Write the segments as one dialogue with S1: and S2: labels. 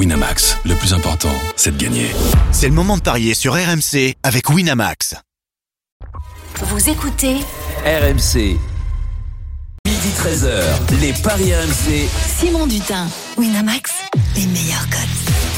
S1: Winamax, le plus important, c'est de gagner.
S2: C'est le moment de parier sur RMC avec Winamax.
S3: Vous écoutez
S4: RMC. Midi 13h, les Paris RMC.
S3: Simon Dutin, Winamax, les meilleurs codes.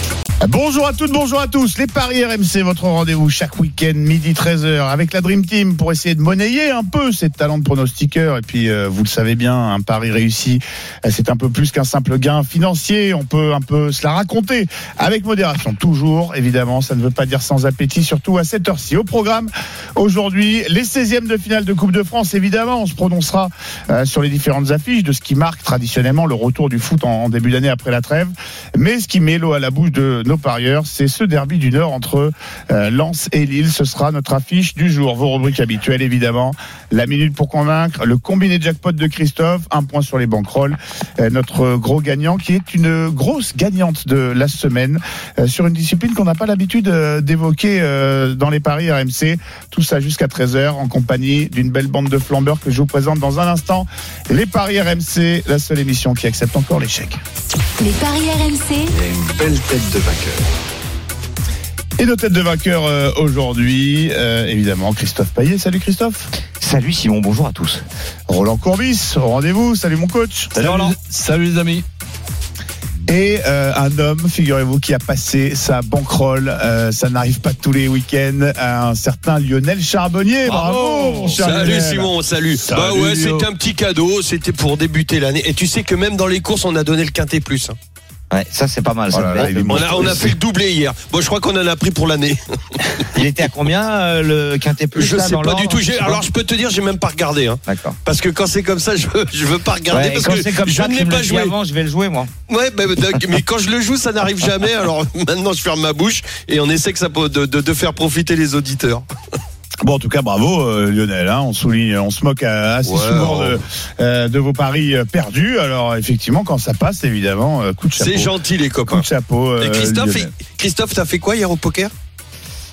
S5: Bonjour à toutes, bonjour à tous. Les Paris RMC, votre rendez-vous chaque week-end, midi 13h, avec la Dream Team pour essayer de monnayer un peu ces talents de pronostiqueurs. Et puis, euh, vous le savez bien, un pari réussi, euh, c'est un peu plus qu'un simple gain financier. On peut un peu se la raconter avec modération. Toujours, évidemment, ça ne veut pas dire sans appétit, surtout à cette heure-ci. Au programme, aujourd'hui, les 16e de finale de Coupe de France, évidemment. On se prononcera euh, sur les différentes affiches de ce qui marque traditionnellement le retour du foot en, en début d'année après la trêve. Mais ce qui met l'eau à la bouche de nos parieurs, c'est ce derby du Nord entre euh, Lens et Lille. Ce sera notre affiche du jour. Vos rubriques habituelles, évidemment. La minute pour convaincre, le combiné jackpot de Christophe, un point sur les banquerolles. Euh, notre gros gagnant qui est une grosse gagnante de la semaine euh, sur une discipline qu'on n'a pas l'habitude euh, d'évoquer euh, dans les paris RMC. Tout ça jusqu'à 13h en compagnie d'une belle bande de flambeurs que je vous présente dans un instant. Les paris RMC, la seule émission qui accepte encore l'échec.
S3: Les paris RMC,
S6: une belle tête de vainqueur.
S5: Et nos têtes de vainqueurs euh, aujourd'hui, euh, évidemment, Christophe Payet. Salut Christophe.
S7: Salut Simon, bonjour à tous.
S5: Roland Courbis, au rendez-vous. Salut mon coach.
S6: Salut, Salut les amis.
S5: Et euh, un homme, figurez-vous, qui a passé sa banquerolle, euh, ça n'arrive pas tous les week-ends, un certain Lionel Charbonnier. Bravo, mon cher
S8: Salut
S5: Lionel.
S8: Simon, salut.
S5: Salut,
S8: bah ouais, c'était un petit cadeau, c'était pour débuter l'année. Et tu sais que même dans les courses, on a donné le quintet plus. hein.
S7: Ouais, ça c'est pas mal.
S5: Oh
S7: ça.
S5: là là, il est
S8: On a, on a fait le doublé hier. Bon, je crois qu'on en a pris pour l'année.
S7: Il était à combien euh, le quintet plus
S8: Je
S7: là,
S8: sais
S7: dans
S8: pas du tout. Alors, je peux te dire, j'ai même pas regardé. Hein.
S7: D'accord.
S8: Parce que quand c'est comme ça, je veux, je veux pas regarder
S7: Ouais,
S8: parce
S7: quand
S8: que
S7: c'est comme
S8: je
S7: ça,
S8: ne l'ai pas joué.
S7: avant, je vais le jouer moi.
S8: Ouais, bah, d'accord. mais quand je le joue, ça n'arrive jamais. Alors maintenant, je ferme ma bouche et on essaie que ça peut- de, de, de faire profiter les auditeurs.
S5: Bon, en tout cas, bravo euh, Lionel. hein. on souligne, on se moque euh, assez
S8: Ouais,
S5: souvent
S8: oh.
S5: de, euh, de vos paris perdus. Alors, effectivement, quand ça passe, évidemment, euh, coup de chapeau.
S8: C'est gentil, les
S5: Coup
S8: copains.
S5: de chapeau. euh,
S8: Et Christophe,
S5: Lionel.
S8: et- Christophe, t'as fait quoi hier au poker?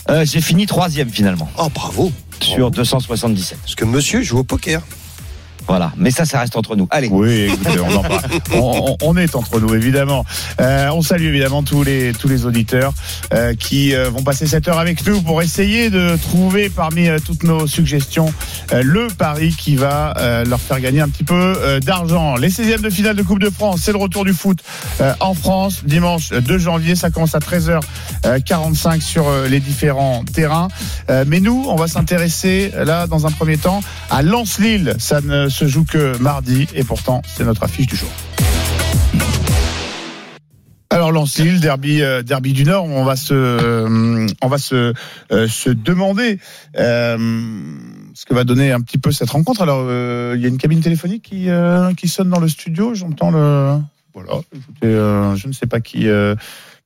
S7: Euh, J'ai fini troisième finalement
S8: Oh, bravo.
S7: sur 277.
S8: Parce que monsieur joue au poker.
S7: Voilà, mais ça, ça reste entre nous. Allez.
S5: Oui, écoutez, on en parle. On, on- est entre nous, évidemment. Euh, on salue évidemment tous les tous les auditeurs euh, qui euh, vont passer cette heure avec nous pour essayer de trouver parmi euh, toutes nos suggestions euh, le pari qui va euh, leur faire gagner un petit peu euh, d'argent. Les 16e de finale de Coupe de France, c'est le retour du foot euh, en France dimanche 2 janvier. Ça commence à 13h45 sur les différents terrains. Euh, mais nous, on va s'intéresser là dans un premier temps à Lens-Lille. Ça ne se joue que mardi et pourtant c'est notre affiche du jour. Alors Lens-Lille, derby, euh, derby du Nord, on va se, euh, on va se, euh, se demander ce que va donner un petit peu cette rencontre. Alors il y a une cabine téléphonique qui, qui sonne dans le studio. J'entends le, voilà. Écoutez, je ne sais pas qui,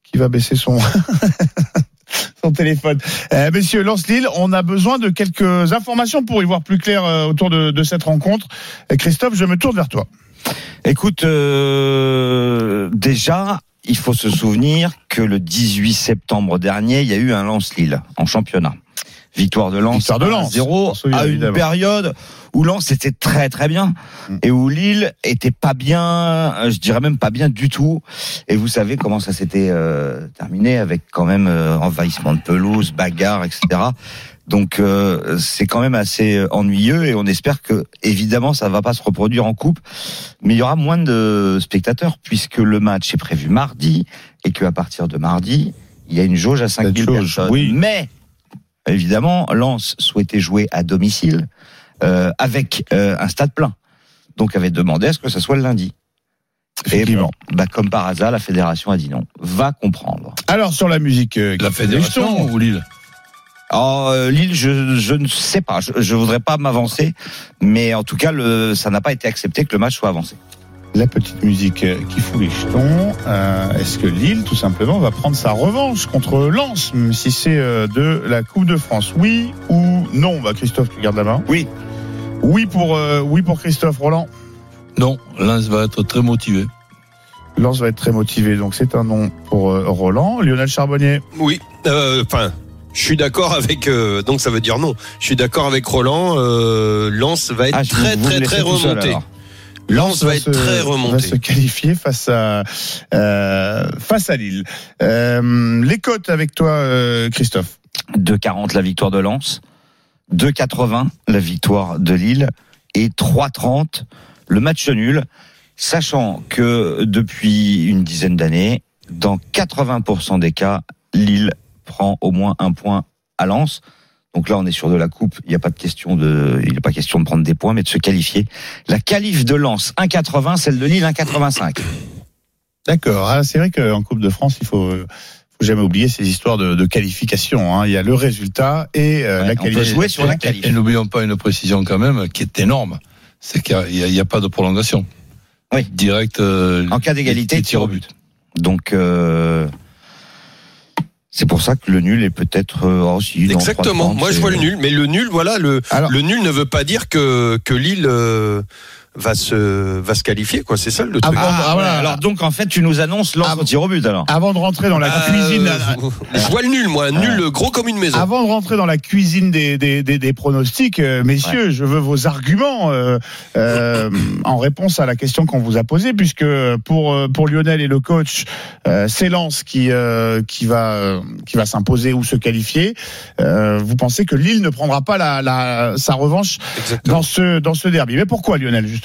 S5: qui va baisser son. son téléphone. Euh, messieurs, Lens-Lille, on a besoin de quelques informations pour y voir plus clair euh, autour de, de cette rencontre. Euh, Christophe, je me tourne vers toi.
S7: Écoute, euh, déjà, il faut se souvenir que le 18 septembre dernier, il y a eu un Lens-Lille en championnat. Victoire de Lens,
S5: Victoire de Lens,
S7: 0
S5: on se souvient,
S7: à une
S5: évidemment.
S7: période où Lens était très très bien
S5: Mm.
S7: et où Lille était pas bien, euh, je dirais même pas bien du tout. Et vous savez comment ça s'était euh, terminé avec quand même euh, envahissement de pelouse, bagarre, etc. Donc euh, c'est quand même assez euh, ennuyeux et on espère que évidemment ça va pas se reproduire en coupe, mais il y aura moins de spectateurs puisque le match est prévu mardi et que à partir de mardi il y a une jauge à 5000
S5: Cette jauge,
S7: personnes.
S5: oui.
S7: Mais évidemment Lens souhaitait jouer à domicile avec euh, un stade plein, donc avait demandé à ce que ça soit le lundi. Et bon, bah, comme par hasard, la fédération a dit non. Va comprendre.
S5: Alors sur la musique, euh,
S6: La fédération ou Lille
S7: Alors, euh, Lille, je, je ne sais pas. Je, je voudrais pas m'avancer, mais en tout cas, le, ça n'a pas été accepté que le match soit avancé.
S5: la petite musique euh, qui fout les jetons. Euh, Est-ce que Lille, tout simplement, va prendre sa revanche contre Lens, même si c'est euh, de la Coupe de France? Oui ou non? Bah, Christophe, tu gardes la main
S7: Oui.
S5: Oui pour, euh, oui pour Christophe Roland.
S6: Non, Lens va être très motivé.
S5: Lens va être très motivé, donc c'est un nom pour euh, Roland. Lionel Charbonnier.
S8: Oui, euh, enfin, je suis d'accord avec. euh, donc ça veut dire non. Je suis d'accord avec Roland. Euh, Lens va être
S7: Ah,
S8: très
S7: vous-
S8: très très remonté. Lens va être très remonté.
S5: Va se qualifier face à euh, face à Lille. Euh, les cotes avec toi, euh, Christophe.
S7: 2,40 la victoire de Lens, 2,80 la victoire de Lille et 3,30 le match nul, sachant que depuis une dizaine d'années, dans 80% des cas, Lille prend au moins un point à Lens. Donc là, on est sur de la coupe. Il n'y a pas de question de, il n'est pas question de prendre des points, mais de se qualifier. La qualif de Lens 1,80, celle de Lille 1,85.
S5: D'accord. Ah, c'est vrai qu'en Coupe de France, il faut, faut jamais oublier ces histoires de, de qualification. Hein. Il y a le résultat et euh,
S7: Ouais,
S5: la
S7: on peut
S5: qualification.
S7: jouer sur la qualif.
S6: Et n'oublions pas une précision quand même qui est énorme. C'est qu'il n'y a, pas de prolongation.
S7: Oui.
S6: Direct. euh,
S7: En cas d'égalité,
S6: les
S7: tir au but. Donc, euh, c'est pour ça que le nul est peut-être oh, si,
S8: Exactement.
S7: 3,30,
S8: Moi, je vois le nul, mais le nul, voilà, le
S5: Alors-
S8: le nul ne veut pas dire que que Lille euh, va se va se qualifier, quoi. C'est ça le truc.
S7: Ah,
S5: Ah, voilà.
S7: alors donc en fait tu nous annonces
S5: Ah,
S7: au tir au but alors.
S5: Avant de rentrer dans la
S8: Euh,
S5: cuisine.
S8: je vois le nul, moi, nul gros comme une maison.
S5: Avant de rentrer dans la cuisine des, des, des, des pronostics, euh, messieurs, je veux vos arguments euh, euh, en réponse à la question qu'on vous a posée, puisque pour euh, pour Lionel et le coach, euh, c'est Lens qui euh, qui va euh, qui va s'imposer ou se qualifier. Euh, vous pensez que Lille ne prendra pas la, la sa revanche
S8: Exactement.
S5: dans ce dans ce derby Mais pourquoi Lionel justement?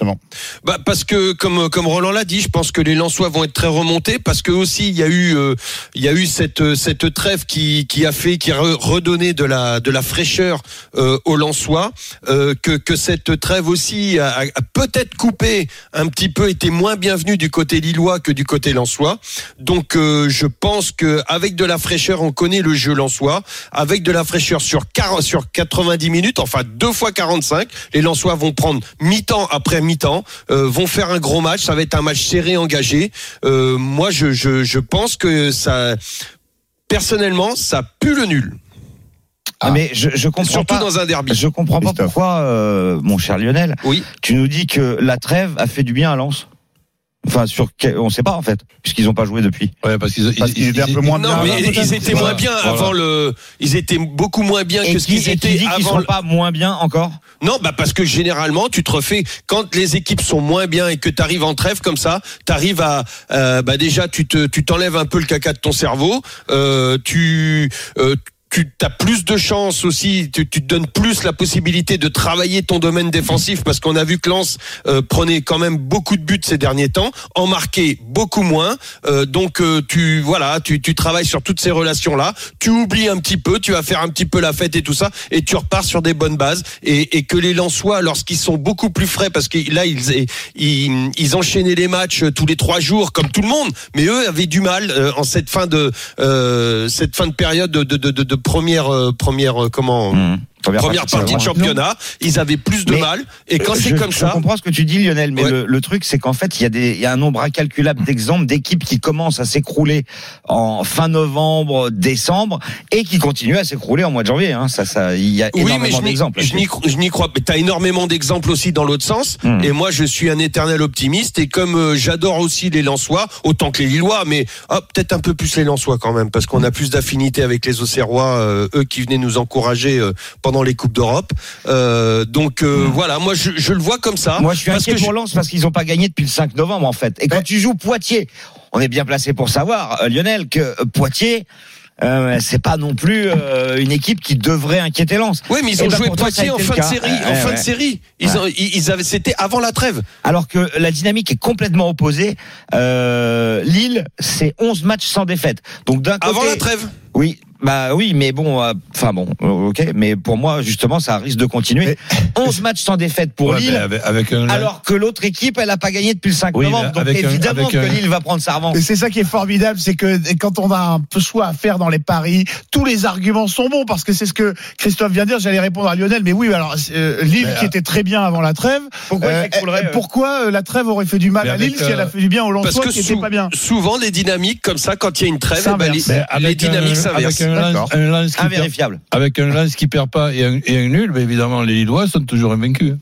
S8: Bah parce que comme comme Roland l'a dit, je pense que les Lensois vont être très remontés parce que aussi il y a eu euh, il y a eu cette cette trêve qui qui a fait qui a re- redonné de la de la fraîcheur euh, aux Lensois euh, que que cette trêve aussi a, peut-être coupé un petit peu était moins bienvenue du côté lillois que du côté lensois. Donc euh, je pense que avec de la fraîcheur, on connaît le jeu lensois avec de la fraîcheur sur 40, sur 90 minutes, enfin deux fois 45, les Lensois vont prendre mi-temps après mi-temps, euh, vont faire un gros match. Ça va être un match serré, engagé. Euh, moi, je, je, je pense que ça, personnellement, ça pue le nul,
S7: Ah, mais je, je comprends
S8: surtout
S7: pas.
S8: dans un derby.
S7: Je comprends pas
S5: Christophe.
S7: pourquoi, euh, mon cher Lionel,
S8: Oui.
S7: tu nous dis que la trêve a fait du bien à Lens. Enfin, sur on sait pas en fait, puisqu'ils n'ont pas joué depuis.
S6: Ouais, parce qu'ils
S5: étaient un peu moins
S8: Non,
S5: bien.
S8: mais ils étaient moins bien
S6: Voilà.
S8: avant le. Ils étaient beaucoup moins bien
S7: Et
S8: que ce
S7: qui,
S8: qu'ils étaient
S7: dit
S8: avant.
S7: sont
S8: le-
S7: pas moins bien encore?
S8: Non, bah parce que généralement, tu te refais quand les équipes sont moins bien et que tu arrives en trêve comme ça, tu arrives à euh, bah déjà tu te tu t'enlèves un peu le caca de ton cerveau, euh, tu euh, tu as plus de chances aussi, tu, tu te donnes plus la possibilité de travailler ton domaine défensif parce qu'on a vu que Lens euh, prenait quand même beaucoup de buts ces derniers temps, en marquait beaucoup moins. Euh, donc euh, tu voilà, tu, tu travailles sur toutes ces relations là, tu oublies un petit peu, tu vas faire un petit peu la fête et tout ça, et tu repars sur des bonnes bases et, et que les Lensois, lorsqu'ils sont beaucoup plus frais, parce que là ils, ils ils enchaînaient les matchs tous les trois jours comme tout le monde, mais eux avaient du mal euh, en cette fin de euh, cette fin de période de, de, de, de première euh, première euh, comment
S7: Mmh.
S8: Première partie de championnat, ils avaient plus de
S7: Mais,
S8: mal et quand c'est
S7: je,
S8: comme
S7: je
S8: ça,
S7: comprends ce que tu dis, Lionel, mais
S8: Ouais.
S7: le, le truc, c'est qu'en fait, il y a des, y a un nombre incalculable d'exemples d'équipes qui commencent à s'écrouler en fin novembre, décembre, et qui continuent à s'écrouler en mois de janvier. Hein. Ça, ça, il y a
S8: Oui,
S7: énormément
S8: je
S7: d'exemples.
S8: je n'y je n'y crois pas. Tu as énormément d'exemples aussi dans l'autre sens.
S7: Hmm.
S8: Et moi, je suis un éternel optimiste. Et comme euh, j'adore aussi les Lensois, autant que les Lillois, mais ah, peut-être un peu plus les Lensois quand même, parce qu'on a plus d'affinité avec les Auxerrois, euh, eux qui venaient nous encourager euh, pendant les Coupes d'Europe. Euh, donc euh, voilà, moi je, je le vois comme ça.
S7: Moi, je suis
S8: parce
S7: inquiet
S8: que
S7: pour Lens parce qu'ils n'ont pas gagné depuis le 5 novembre, en fait. Et quand tu joues Poitiers, on est bien placé pour savoir, euh, Lionel, que Poitiers, euh, c'est pas non plus euh, une équipe qui devrait inquiéter Lens.
S8: Oui, mais ils ont
S7: ben,
S8: joué Poitiers en fin de série. En fin
S7: ouais.
S8: de série, ils, ont, ils, ils avaient, c'était avant la trêve.
S7: Alors que la dynamique est complètement opposée. Lille, c'est 11 matchs sans défaite. Donc d'un côté,
S8: Avant la trêve.
S7: Oui, bah oui, mais bon, euh, enfin bon, euh, ok, mais pour moi justement, ça risque de continuer. 11 matchs sans défaite pour
S6: Ouais,
S7: Lille.
S6: avec, avec un
S7: Alors que l'autre équipe, elle a pas gagné depuis le 5
S6: Oui,
S7: novembre. Donc
S6: avec un-
S7: évidemment
S6: avec
S7: que
S6: un-
S7: Lille va prendre sa revanche.
S5: Et c'est ça qui est formidable, c'est que quand on a un peu choix à faire dans les paris, tous les arguments sont bons parce que c'est ce que Christophe vient de dire. J'allais répondre à Lionel, mais oui, alors euh, Lille
S6: Mais,
S5: qui
S6: euh,
S5: était très bien avant la trêve.
S7: Pourquoi
S5: euh, la trêve aurait fait du mal
S6: Mais
S5: à Lille si elle a fait du bien aux
S8: Parce
S5: Lensois
S8: que
S5: qui
S8: sou-
S5: pas bien
S8: souvent les dynamiques comme ça, quand il y a une trêve, eh ben, les, les dynamiques s'inversent.
S6: Avec un lance,
S5: D'accord.
S6: un lance qui perd, avec un lance qui perd pas et un, et un nul, ben évidemment, les Lillois sont toujours invaincus.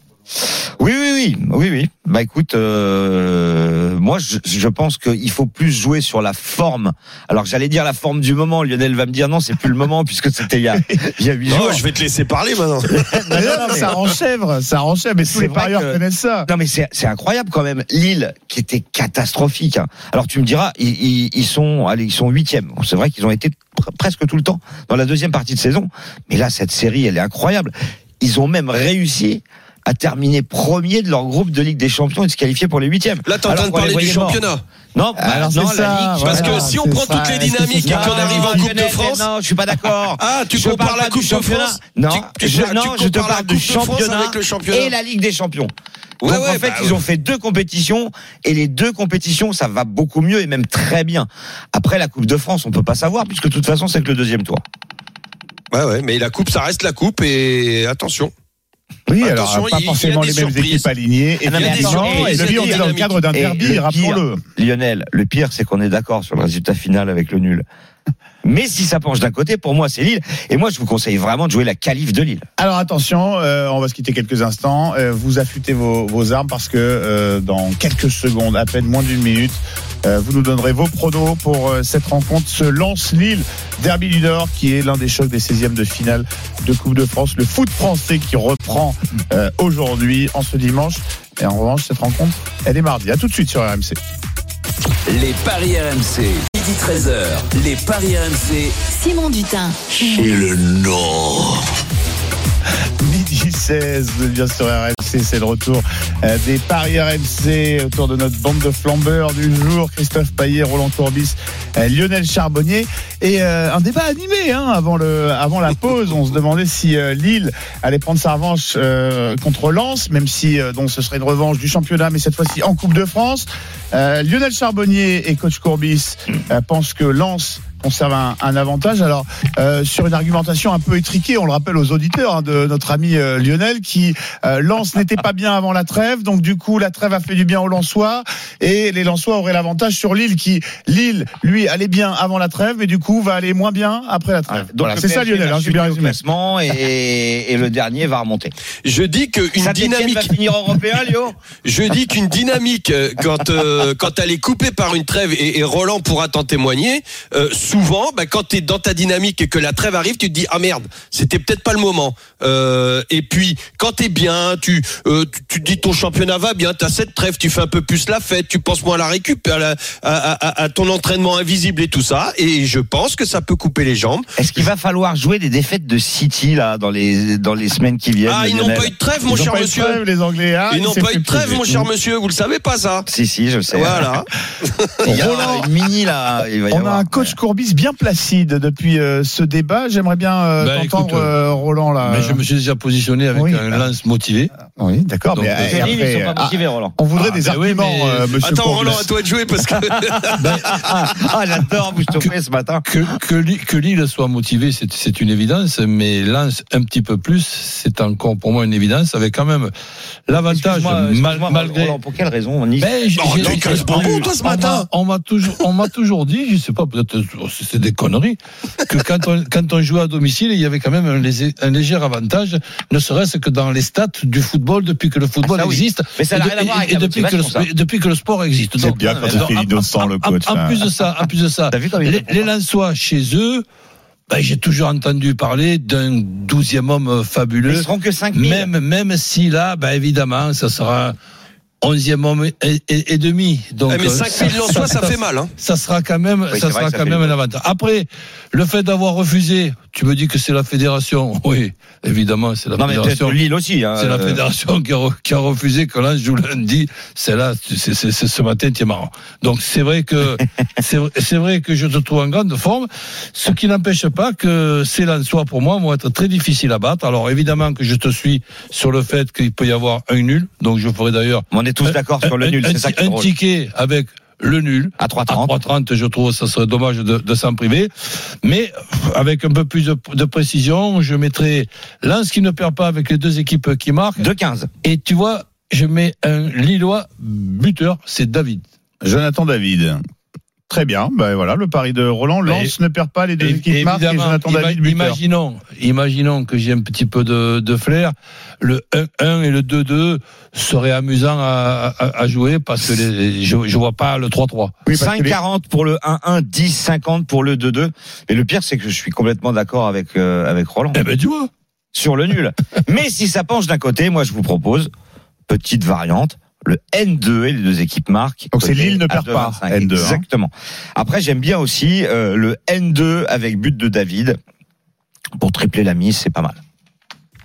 S7: Oui, oui, oui, oui, oui. Bah écoute, euh, moi je, je pense qu'il faut plus jouer sur la forme. Alors j'allais dire la forme du moment. Lionel va me dire non, c'est plus le moment puisque c'était il y a il y a huit
S8: Non,
S7: jours.
S8: je vais te laisser parler maintenant.
S5: Non,
S7: non, mais-
S5: Ça enchèvre, ça enchèvre, mais tous
S7: C'est
S5: les parieurs
S7: que-
S5: connaissent ça.
S7: Non mais c'est c'est incroyable quand même. Lille qui était catastrophique. hein. Alors tu me diras, ils, ils, ils sont allez ils sont huitièmes. Bon, C'est vrai qu'ils ont été pr- presque tout le temps dans la deuxième partie de saison. Mais là cette série elle est incroyable. Ils ont même réussi à terminer premier de leur groupe de Ligue des Champions et de se qualifier pour les huitièmes.
S8: Là, t'es en train de parler du championnat.
S7: Non, bah,
S5: Alors,
S7: non, la Ligue.
S8: Parce
S5: voilà,
S8: que si on prend
S5: ça.
S8: toutes les dynamiques et qu'on arrive en Coupe de France.
S7: Non, je suis pas d'accord.
S8: Ah, tu
S7: Je
S8: compares la Coupe
S7: du
S8: de
S7: championnat.
S8: France
S7: Non,
S8: Tu-
S7: je,
S8: tu-
S7: non,
S8: tu
S7: je te
S8: compares la
S7: parle du
S8: Coupe de France
S7: championnat,
S8: avec le championnat.
S7: et la Ligue des Champions.
S8: Ouais,
S7: Donc
S8: ouais,
S7: en fait,
S8: bah,
S7: ils ont fait deux compétitions et les deux compétitions, ça va beaucoup mieux et même très bien. Après la Coupe de France, on peut pas savoir puisque de toute façon, c'est que le deuxième tour.
S8: Ouais, ouais, mais la coupe, ça reste la coupe et attention.
S5: Oui,
S8: Attention,
S5: alors pas
S8: il
S5: forcément les mêmes
S8: surprises.
S5: équipes alignées.
S7: Ah non, mais
S5: et le
S7: c'est
S5: on est dans le cadre d'un derby,
S7: le pire,
S5: rappelons-le.
S7: Lionel, le pire, c'est qu'on est d'accord sur le résultat final avec le nul. Mais si ça penche d'un côté, pour moi, c'est Lille. Et moi, je vous conseille vraiment de jouer la qualif de Lille.
S5: Alors attention, euh, on va se quitter quelques instants. Euh, vous affûtez vos, vos armes parce que euh, dans quelques secondes, à peine moins d'une minute, vous nous donnerez vos pronos pour euh, cette rencontre. Se lance Lille, Derby du Nord, qui est l'un des chocs des 16e de finale de Coupe de France. Le foot français qui reprend euh, aujourd'hui, en ce dimanche. Et en revanche, cette rencontre, elle est mardi. À tout de suite sur RMC.
S4: Les paris RMC. Midi 13h. Les paris RMC.
S3: Simon Dutin.
S5: Midi 16, bien sûr RMC, c'est le retour euh, des paris RMC autour de notre bande de flambeurs du jour. Christophe Payet, Roland Courbis, euh, Lionel Charbonnier. Et euh, un débat animé hein, avant, le, avant la pause. On se demandait si Lille allait prendre sa revanche contre Lens, même si donc, ce serait une revanche du championnat, mais cette fois-ci en Coupe de France. Lionel Charbonnier et coach Courbis pensent que Lens conserve un, un avantage. Alors, euh, sur une argumentation un peu étriquée, on le rappelle aux auditeurs hein, de notre ami euh, Lionel, qui euh, Lens n'était pas bien avant la trêve, donc du coup la trêve a fait du bien aux Lensois et les Lensois auraient l'avantage sur Lille, qui Lille lui allait bien avant la trêve, mais du coup va aller moins bien après la trêve.
S7: Donc
S5: Voilà, c'est ça Lionel, hein, j'ai bien résumé.
S7: et, et le dernier va remonter.
S8: Je dis qu'une
S7: va
S8: dynamique.
S7: finir européen, Lyon
S8: Je dis qu'une dynamique, euh, quand euh, quand elle est coupée par une trêve, et, et Roland pourra t'en témoigner, euh, souvent, bah, quand tu es dans ta dynamique et que la trêve arrive, tu te dis ah merde, c'était peut-être pas le moment. Euh, et puis quand t'es bien, tu, euh, tu tu te dis ton championnat va bien, t'as cette trêve, tu fais un peu plus la fête, tu penses moins à la récup, à, la- à, à- à ton entraînement invisible et tout ça. Et je pense que ça peut couper les jambes.
S7: Est-ce qu'il va falloir jouer des défaites de City là dans les dans les semaines qui viennent
S8: Ah, ils n'ont pas eu de trêve, mon
S5: Ils
S8: cher
S5: pas eu de
S8: monsieur.
S5: trêve, les Anglais. Ah,
S8: Ils
S5: il
S8: n'ont pas eu de trêve, mon cher monsieur. Vous le savez pas ça
S7: Si si, je le sais.
S8: Voilà.
S7: Il y a
S5: Roland,
S7: une mini là, il va y
S5: On a
S7: avoir.
S5: un coach Courbis bien placide depuis euh, ce débat. J'aimerais bien euh,
S6: Bah,
S5: t'entendre,
S6: écoute,
S5: euh, Roland là.
S6: Mais je me suis déjà positionné avec
S5: Oui.
S6: un lance motivé.
S5: Oui, d'accord.
S6: Donc,
S5: Mais
S6: euh,
S5: euh, après,
S7: sont pas
S5: ah,
S7: motivés, Roland.
S5: on voudrait
S6: Ah,
S5: des
S6: ben oui,
S5: arguments,
S6: mais-
S5: euh, Monsieur
S8: Attends,
S5: Courbis.
S8: Roland, à toi de jouer parce que.
S7: Ah, ah, j'adore vous chauffer ce matin.
S6: Que, que, Lille- que Lille soit motivé, c'est c'est une évidence, mais Lens un petit peu plus, c'est encore pour moi une évidence, avec quand même l'avantage, mal- malgré.
S7: Roland, pour quelle raison on y
S6: Ben, j'ai-
S8: Oh,
S6: j'ai-
S8: t'es quel bonbon, toi, ce
S6: on m'a-
S8: matin
S6: On m'a toujours, on m'a toujours dit, je sais pas, peut-être c'est des conneries, que quand on, quand on jouait à domicile, il y avait quand même un léger, un léger avantage, ne serait-ce que dans les stats du football depuis que le football
S7: Ah, ça, oui.
S6: existe.
S7: Mais ça
S6: et
S7: n'a rien à voir
S6: et-
S7: avec
S6: et
S7: la
S6: depuis que, le, et depuis que le sport existe.
S5: C'est
S6: Donc,
S5: bien quand il
S6: alors,
S5: fait
S6: en-
S5: l'innocent,
S6: en-
S5: le
S6: en-
S5: coach,
S6: En,
S5: là.
S6: plus de ça, en plus de ça, les, les Lensois chez eux, ben, j'ai toujours entendu parler d'un douzième homme
S7: Ils
S6: fabuleux.
S7: seront que 5000.
S6: Même, même si là, ben, évidemment, ça sera onzième homme et, et- et demi. Donc,
S8: Eh, mais
S6: euh,
S8: 5000 Lensois, ça fait mal. Hein.
S6: ça sera quand même, ça sera
S7: ça
S6: quand même un avantage. Après, le fait d'avoir refusé, tu me dis que c'est la fédération. Oui, évidemment, c'est la
S7: Non mais
S6: fédération.
S7: Lille aussi. Hein,
S6: C'est la
S7: euh,
S6: fédération qui a, re- qui a refusé que l'Ange joue lundi. C'est là, c'est ce matin, tu es marrant. Donc c'est vrai que c'est vrai- c'est vrai que je te trouve en grande forme, ce qui n'empêche pas que ces Lensois pour moi vont être très difficiles à battre. Alors évidemment que je te suis sur le fait qu'il peut y avoir un nul. Donc je ferai d'ailleurs
S7: est tous d'accord sur le
S6: un-
S7: nul,
S6: un,
S7: c'est ça qui est
S6: un ticket avec le nul.
S7: À
S6: À
S7: 3,30.
S6: 3,30, je trouve ça serait dommage de, de s'en priver. Mais avec un peu plus de, de précision, je mettrai Lens qui ne perd pas avec les deux équipes qui marquent.
S7: 2,15.
S6: Et tu vois, je mets un Lillois buteur, c'est David.
S5: Jonathan David. Très bien. Ben voilà, le pari de Roland. Lens ne perd pas les deux équipes marquent et
S6: évidemment,
S5: Jonathan David buteur.
S6: imaginons, imaginons que j'ai un petit peu de, de flair. Le 1-1 et le 2-2 seraient amusants à, à- à jouer parce que les- je, je vois pas le 3-3.
S5: Oui, parce que les-
S7: 5,40 pour le 1-1, 10,50 pour le 2-2. Et le pire, c'est que je suis complètement d'accord avec, euh, avec Roland
S6: Eh ben tu vois.
S7: sur le nul. Mais si ça penche d'un côté, moi je vous propose, petite variante, le N2 et les deux équipes marquent.
S5: Donc c'est Lille ne perd pas,
S7: 2,25.
S5: N2, hein.
S7: Exactement. Après, j'aime bien aussi euh, le N2 avec but de David. Pour tripler la mise, c'est pas mal.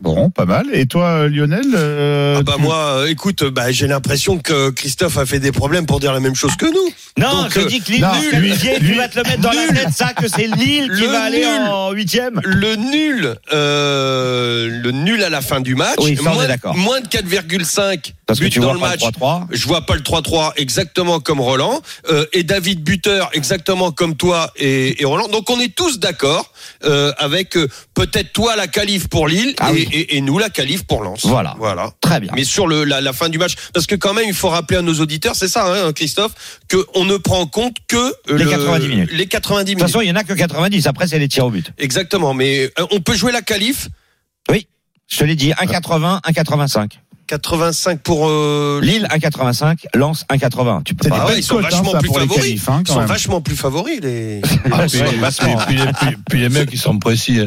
S5: Bon, pas mal. Et toi, Lionel euh,
S8: Ah bah
S5: tu-
S8: moi, euh, écoute, bah, j'ai l'impression que Christophe a fait des problèmes pour dire la même chose que nous.
S7: Non,
S8: Donc,
S7: je
S8: euh,
S7: dis que Lille se
S5: lui-
S7: tu
S5: lui-
S7: vas te le mettre dans la
S8: nul.
S7: tête, ça, que c'est Lille qui
S8: Le
S7: va aller
S8: nul.
S7: en huitième.
S8: Le nul, euh, le nul à la fin du match.
S7: Oui, ça, on est
S8: moins,
S7: d'accord.
S8: moins de 4,5
S7: Parce que
S8: buts
S7: tu
S8: dans
S7: vois
S8: le match.
S7: le 3-3.
S8: Je vois pas le 3-3 exactement comme Roland euh, et David buteur exactement comme toi et, et Roland. Donc on est tous d'accord euh, avec euh, peut-être toi la qualif pour Lille
S7: Ah
S8: et,
S7: oui.
S8: et- et nous la qualif pour Lens.
S7: Voilà.
S8: Voilà.
S7: Très bien.
S8: Mais sur le, la, la fin du match, parce que quand même, il faut rappeler à nos auditeurs, c'est ça, hein, Christophe, que on ne prend en compte que
S7: Les
S8: le-
S7: 90 minutes.
S8: Les 90
S7: De toute
S8: minutes.
S7: façon, il y en a que 90. Après, c'est les tirs au but.
S8: Exactement. Mais euh, on peut jouer la qualif?
S7: Je te l'ai dit, 1,80, 1,85.
S8: 85 pour euh,
S7: Lille 1,85, Lens 1,80. Tu peux pas.
S8: Ah ouais, ils sont
S5: hein,
S8: vachement plus favoris.
S5: qualifs, hein,
S8: Ils sont
S5: même.
S8: vachement plus favoris les.
S6: Ah, puis, puis- puis les, puis- puis les mecs, ils sont précis.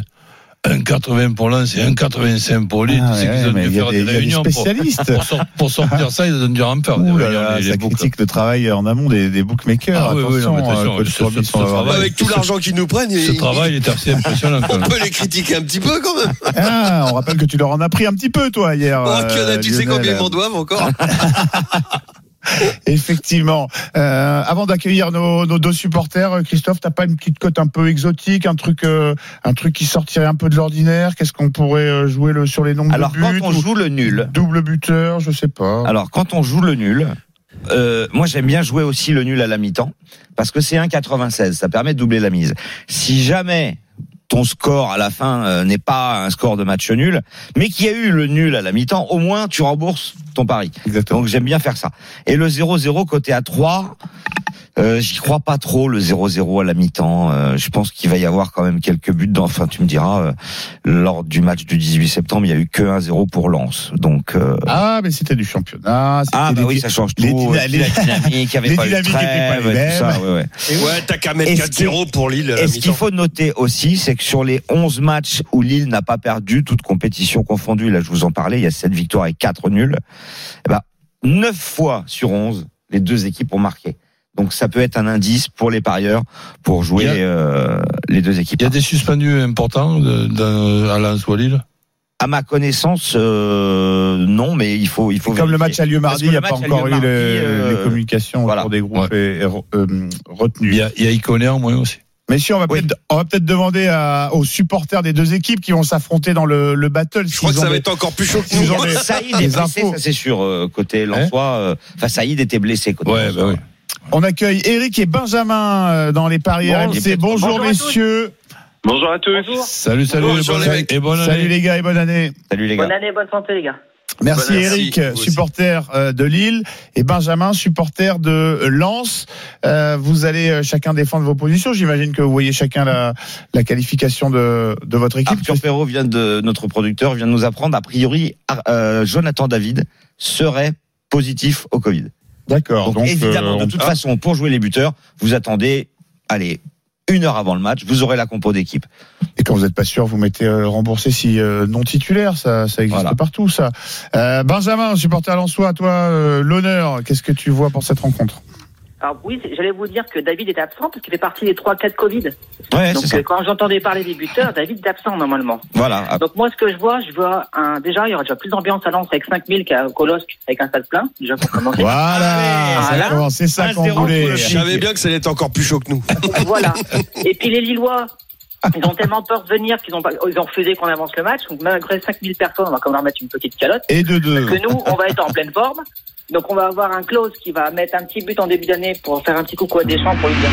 S6: Hein. 1,80 pour Lens et 1,85 pour Lille.
S5: Ah,
S6: tu
S5: ouais,
S6: qu'ils ont dû
S5: il
S6: faire
S5: des, il
S6: réunions pour,
S5: spécialistes.
S6: pour, sor- pour sortir ça, ils ont dû en faire.
S5: Ouh là là,
S6: les-
S5: ça critique le travail en amont des, des bookmakers.
S6: Ah oui, oui,
S5: attention,
S6: non, mais attention,
S5: euh,
S6: ce- travail-
S8: Avec tout l'argent qu'ils nous prennent,
S6: Ce
S8: ils-
S6: travail est assez impressionnant
S8: on peut les critiquer un petit peu quand même.
S5: Ah, on rappelle que tu leur en as pris un petit peu, toi, hier.
S8: Oh, a,
S5: euh,
S8: tu sais combien ils m'en doivent encore
S5: Effectivement. Euh, avant d'accueillir nos, nos deux supporters, euh, Christophe, t'as pas une petite cote un peu exotique, un truc, euh, un truc qui sortirait un peu de l'ordinaire? Qu'est-ce qu'on pourrait jouer le, sur les nombres
S7: Alors,
S5: de buts
S7: quand on
S5: ou
S7: joue le nul,
S5: Double buteur, je sais pas.
S7: alors quand on joue le nul, euh, moi j'aime bien jouer aussi le nul à la mi-temps parce que c'est 1,96, ça permet de doubler la mise. Si jamais ton score à la fin euh, n'est pas un score de match nul, mais qu'il y a eu le nul à la mi-temps, au moins tu rembourses ton pari.
S5: Exactement.
S7: Donc j'aime bien faire ça. Et le 0-0 côté à 3, euh, j'y crois pas trop le 0-0 à la mi-temps. Euh, je pense qu'il va y avoir quand même quelques buts. Dans, enfin, tu me diras, euh, lors du match du 18 septembre, il y a eu que 1-0 pour Lens. Donc euh,
S5: Ah, mais c'était du championnat.
S7: ah bah oui, ça change tout.
S5: les
S7: et
S5: dyna-
S7: puis la dynamique, il y avait
S5: les
S7: pas
S5: dynamiques étaient pas
S7: trêve,
S5: les
S7: et tout ça, ouais, ouais.
S8: Ouais, t'as qu'à mettre
S7: Et ce qui-
S8: 4-0 pour Lille. à la
S7: Et ce qu'il faut noter aussi, c'est que sur les 11 matchs où Lille n'a pas perdu, toute compétition confondue, là je vous en parlais, il y a 7 victoires et 4 nuls, eh ben, 9 fois sur 11, les deux équipes ont marqué. Donc ça peut être un indice pour les parieurs pour jouer
S6: a-
S7: euh, les deux équipes.
S6: Il y a des suspendus importants de, de, à Lens ou à Lille.
S7: À ma connaissance, euh, non, mais il faut il faut.
S5: Comme le match a lieu mardi, il n'y a pas encore eu
S7: mardi,
S5: les,
S7: euh,
S5: les communications
S7: voilà.
S5: autour des groupes et, euh,
S6: Il
S5: retenus.
S6: y a, il y a Iconé en moins aussi.
S5: Messieurs, on va
S7: Oui.
S5: peut-être on va peut-être demander à- aux supporters des deux équipes qui vont s'affronter dans le, le battle.
S8: Je crois que ça va être encore plus chaud que nous.
S7: Saïd est blessé, ça c'est sûr, euh, côté Lensois. euh, Enfin, Saïd était blessé côté
S6: Ouais,
S7: Lensois.
S6: bah oui.
S5: On accueille Eric et Benjamin euh, dans les paris
S7: Bon,
S5: RMC. Bonjour, messieurs.
S9: Bonjour à tous.
S6: Salut, salut,
S8: Bonjour,
S6: bonne,
S8: mecs.
S6: et bonne
S5: Salut
S6: année.
S5: les gars et bonne année.
S7: Salut les gars.
S9: Bonne année, bonne santé les gars.
S5: Merci
S8: merci,
S5: Eric, supporter euh, de Lille, et Benjamin, supporter de euh, Lens. Euh, vous allez euh, chacun défendre vos positions. J'imagine que vous voyez chacun la, la qualification de, de votre équipe.
S7: Arthur Perrault vient de notre producteur vient de nous apprendre a priori euh, Jonathan David serait positif au Covid.
S5: D'accord.
S7: Donc,
S5: Donc,
S7: évidemment,
S5: euh,
S7: de
S5: on-
S7: toute façon, pour jouer les buteurs, vous attendez, allez, une heure avant le match, vous aurez la compo d'équipe.
S5: Et quand vous n'êtes pas sûr, vous mettez euh, remboursé si euh, non titulaire. Ça, ça existe
S7: Voilà.
S5: partout, ça. Euh, Benjamin, supporter Lensois, toi, euh, l'honneur. Qu'est-ce que tu vois pour cette rencontre?
S9: Alors oui, c'est- j'allais vous dire que David était absent parce qu'il fait partie des 3-4 Covid.
S7: Ouais,
S9: Donc
S7: c'est ça.
S9: euh, quand j'entendais parler des buteurs, David est absent normalement.
S7: Voilà. Ah,
S9: Donc moi ce que je vois, je vois un déjà il y aura déjà plus d'ambiance à Lens avec 5000 qu'à Colosse avec un stade plein, déjà pour commencer.
S5: Voilà,
S9: Voilà.
S5: c'est ça
S7: 1-0
S5: qu'on voulait.
S8: Je savais bien que ça allait être encore plus chaud que nous.
S9: voilà. Et puis les Lillois, ils ont tellement peur de venir qu'ils ont pas, ils ont refusé qu'on avance le match. Donc malgré 5000 personnes, on va quand même leur mettre une petite calotte.
S5: Et de deux.
S9: que nous, on va être en pleine forme. Donc on va avoir un close qui va mettre un petit but en début d'année pour faire un petit coucou à Deschamps pour lui dire.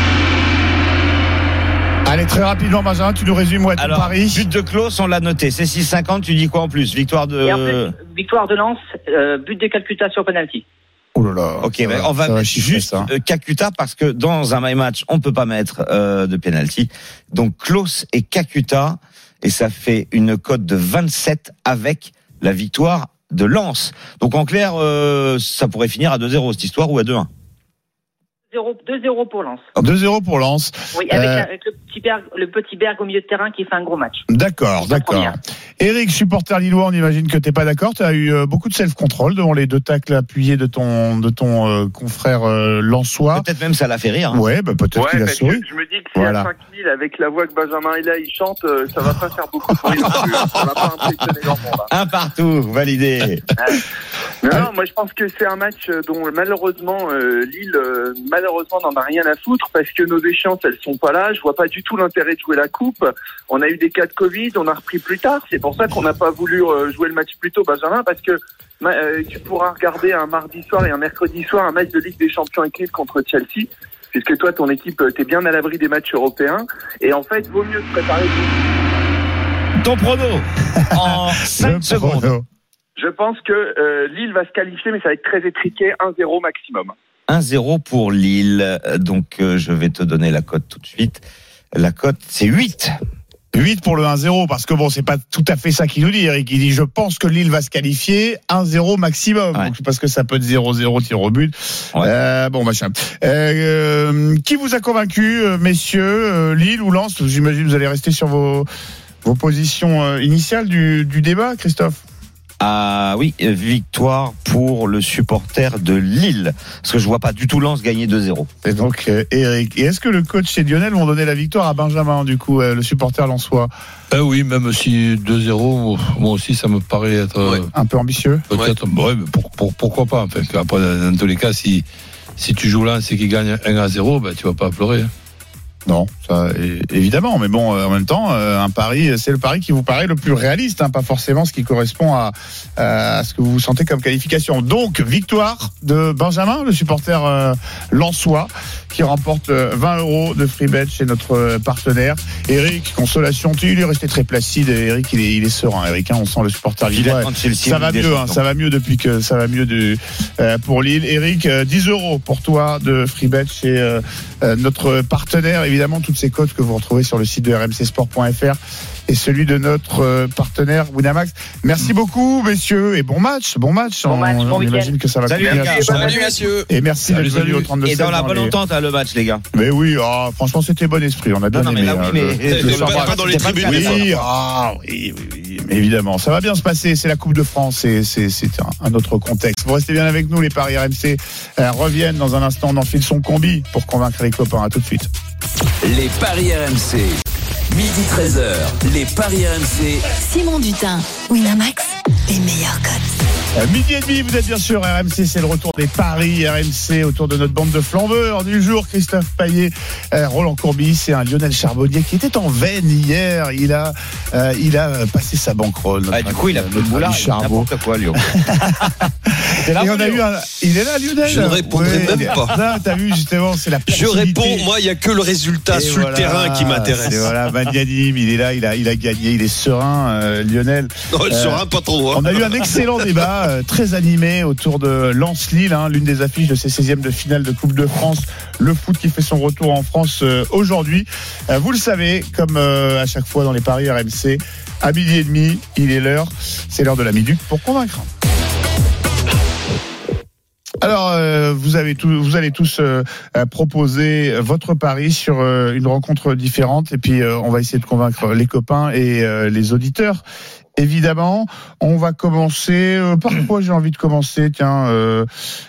S5: Allez, très rapidement, Benjamin, tu nous résumes ouais,
S7: Alors,
S5: pari.
S7: but de Klaus, on l'a noté. C'est 6,50. Tu dis quoi en plus? Victoire de.
S9: Et en plus, victoire de Lens, euh, but de Calcutta sur penalty.
S5: Oh là là.
S7: Ok, ben, on va
S5: chiffrer,
S7: juste
S5: ça.
S7: euh, Kakuta parce que dans un my match, on peut pas mettre euh, de penalty. Donc Klaus et Kakuta et ça fait une cote de 27 avec la victoire de Lens. Donc en clair, euh, ça pourrait finir à 2-0 cette histoire ou à 2-1.
S9: 0 2-0 pour Lens.
S5: 2-0 pour Lens.
S9: Oui, avec,
S5: Euh,
S9: avec le, petit Berg, le petit Berg au milieu de terrain qui fait un gros match.
S5: D'accord, d'accord. Eric, supporter lillois, on imagine que t'es pas d'accord. Tu as eu euh, beaucoup de self-control devant les deux tacles appuyés de ton de ton euh, confrère euh, Lançois.
S7: Peut-être même ça l'a fait rire. hein.
S5: Ouais, bah, peut-être
S10: Ouais,
S5: qu'il a souri.
S10: que je me dis que si
S5: Voilà.
S10: à 5000, avec la voix que Benjamin est là, il chante, euh, ça va pas faire beaucoup de bruit non plus. hein. Ça va pas impressionner grand monde. hein.
S7: Un partout, validé.
S10: Non, non, moi je pense que c'est un match dont malheureusement euh, Lille euh, malheureusement n'en a rien à foutre parce que nos échéances elles sont pas là. Je vois pas du tout l'intérêt de jouer la coupe. On a eu des cas de Covid, on a repris plus tard. C'est pour ça qu'on n'a pas voulu euh, jouer le match plus tôt, Benjamin, parce que euh, tu pourras regarder un mardi soir et un mercredi soir un match de Ligue des Champions avec Lille contre Chelsea. Puisque toi, ton équipe, euh, t'es bien à l'abri des matchs européens. Et en fait, vaut mieux se préparer.
S7: Ton prono en 5
S5: Le
S7: secondes.
S5: prono.
S10: Je pense que euh, Lille va se qualifier, mais ça va être très étriqué, 1-0 maximum.
S7: 1-0 pour Lille. Donc euh, je vais te donner la cote tout de suite. La cote c'est 8.
S5: 8 pour le 1-0, parce que bon, c'est pas tout à fait ça qu'il nous dit, Eric. Il dit, je pense que Lille va se qualifier 1-0 maximum.
S7: Ouais.
S5: Donc, parce que ça peut être 0-0 tir au but.
S7: Ouais.
S5: Euh, bon, machin. Euh, qui vous a convaincu, euh, messieurs, euh, Lille ou Lens? J'imagine que vous allez rester sur vos, vos positions euh, initiales du, du débat, Christophe
S7: Ah oui, victoire pour le supporter de Lille. Parce que je vois pas du tout Lens gagner 2-0.
S5: Et donc, euh, Eric. Et est-ce que le coach et Lionel vont donner la victoire à Benjamin, du coup, euh, le supporter lensois?
S6: Eh oui, même si 2-0, moi aussi, ça me paraît être euh,
S8: Ouais.
S5: Un peu ambitieux
S6: peut-être. Ouais, mais pour- pour- pourquoi pas Enfin, après, dans tous les cas, si, si tu joues Lens et qu'il gagne 1 à 0, ben, tu vas pas pleurer. hein.
S5: Non, ça évidemment, mais bon, euh, en même temps, euh, un pari, c'est le pari qui vous paraît le plus réaliste, hein, pas forcément ce qui correspond à, ce que vous sentez comme qualification. Donc, victoire de Benjamin, le supporter euh, lensois, qui remporte euh, 20 euros de free bet chez notre euh, partenaire. Eric, consolation, tu il est resté très placide. Eric, il est, il est serein. Eric, hein, on sent le supporter lillois. Ça va mieux, hein, ça va mieux depuis que ça va mieux de, euh, pour Lille. Eric, euh, 10 euros pour toi de Freebet chez euh, euh, notre partenaire. Évidemment, toutes ces codes que vous retrouvez sur le site de rmcsport.fr et celui de notre euh, partenaire Winamax. Merci beaucoup, messieurs, et bon match, bon match.
S9: Bon match, bon
S5: imagine que ça va
S7: Salut,
S5: se changer.
S8: Salut messieurs.
S5: Et merci
S6: Salut,
S5: d'être venu
S6: salut.
S5: au 32
S7: Et dans la bonne entente, hein, le match, les gars.
S5: Mais oui, ah, franchement, c'était bon esprit. On a bien
S7: Non, non, mais
S5: aimé.
S7: là, oui,
S5: hein,
S7: mais-
S5: le- le
S8: pas- dans les tribunes,
S5: Oui, ah, oui, oui, évidemment, ça va bien se passer. C'est la Coupe de France, c'est un, un autre contexte. Vous restez bien avec nous, les paris RMC euh, reviennent dans un instant. On enfile son combi pour convaincre les copains. À tout de suite.
S4: Les paris RMC. Midi 13h. Les paris RMC.
S3: Simon Dutin, Winamax, les meilleurs codes.
S5: Euh, midi et demi, vous êtes bien sûr RMC, c'est le retour des paris RMC autour de notre bande de flambeurs du jour. Christophe Payet, euh, Roland Courbis et un Lionel Charbonnier qui était en veine hier. Il a, euh, il a passé sa banquerolle.
S7: Ah, du coup, il a
S5: notre
S7: boulard, n'importe quoi, Lyon.
S5: Et on a eu un... Il est là, Lionel
S8: Je ne répondrai même pas.
S5: Ça, T'as vu, justement, c'est la
S8: Je réponds, moi, il y a que le résultat
S5: Et
S8: sur
S5: voilà,
S8: le terrain qui m'intéresse.
S5: Voilà, Magnanim, il est là, il a, il a gagné, il est serein, Lionel.
S8: Non, il sera pas trop loin.
S5: On a eu un excellent débat, euh, très animé autour de Lens-Lille, hein, l'une des affiches de ces 16e de finale de Coupe de France. Le foot qui fait son retour en France euh, aujourd'hui. Euh, vous le savez, comme à chaque fois dans les paris RMC, à midi et demi, il est l'heure. C'est l'heure de la minute pour convaincre. Alors, vous, avez allez tous proposer votre pari sur une rencontre différente et puis on va essayer de convaincre les copains et les auditeurs. Évidemment, on va commencer. euh, par quoi j'ai envie de commencer? Tiens, euh,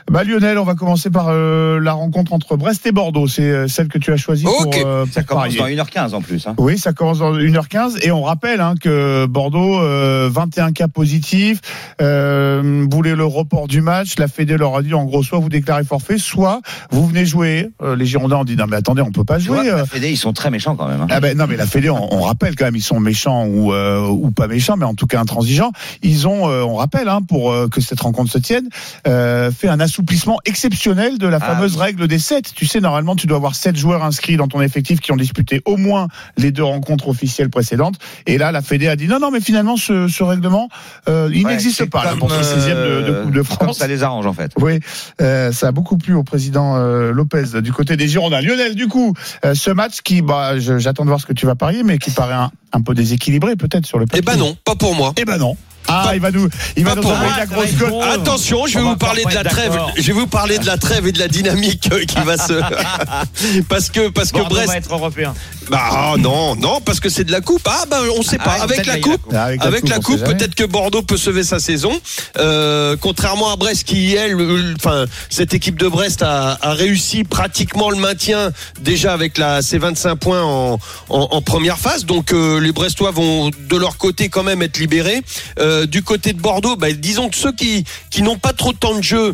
S5: bah Lionel, on va commencer par euh, la rencontre entre Brest et Bordeaux. C'est euh, celle que tu as choisie pour,
S7: Ça commence
S5: parier.
S7: dans 1h15 en plus. Hein.
S5: Oui, ça commence dans 1h15 et on rappelle hein, que Bordeaux, euh, 21 cas positifs, voulait le report du match. La Fédé leur a dit en gros soit vous déclarez forfait, soit vous venez jouer. Les Girondins ont dit non mais attendez, on peut pas
S7: vois,
S5: jouer.
S7: la Fédé, ils sont très méchants quand même. hein.
S5: Ah ben non mais la Fédé, on, on rappelle quand même ils sont méchants ou ou pas méchants, mais en en tout cas intransigeants. Ils ont, euh, on rappelle, hein, pour euh, que cette rencontre se tienne, euh, fait un assouplissement exceptionnel de la
S7: Ah
S5: fameuse
S7: oui.
S5: règle des 7. Tu sais, normalement, tu dois avoir 7 joueurs inscrits dans ton effectif qui ont disputé au moins les deux rencontres officielles précédentes. Et là, la Fédé a dit non, non, mais finalement, ce, ce règlement, euh, il
S7: Ouais,
S5: n'existe pas là, pour ce 16e de, de Coupe de
S7: euh,
S5: France.
S7: Comme ça les arrange en fait.
S5: Oui, euh, ça a beaucoup plu au président euh, Lopez du côté des Girondins. Lionel, du coup, euh, ce match qui, bah, j'attends de voir ce que tu vas parier, mais qui paraît un, un peu déséquilibré peut-être sur le
S8: Eh
S5: papier.
S8: ben non, pas pour moi.
S5: Eh ben non. Ah, il va nous, il va
S8: Pas
S5: nous
S8: pour
S5: envoyer
S8: moi.
S5: la grosse cote.
S8: Attention, je vais vous parler
S7: pas
S8: de la trêve. Je vais vous parler de la trêve et de la dynamique euh, qui va se. parce que parce que Brest.
S7: va être européen.
S8: Bah ah, non, non, parce que c'est de la coupe. Ah bah on sait pas.
S7: Ah,
S8: avec
S7: peut-être
S8: la coupe.
S5: Avec
S8: avec la coupe, peut-être que Bordeaux peut sauver sa saison. Euh, contrairement à Brest qui, elle, le- enfin, cette équipe de Brest a, a réussi pratiquement le maintien déjà avec la, ses 25 points en, en, en première phase. Donc euh, les Brestois vont de leur côté quand même être libérés. Euh, du côté de Bordeaux, bah, disons que ceux qui, qui n'ont pas trop de temps de jeu.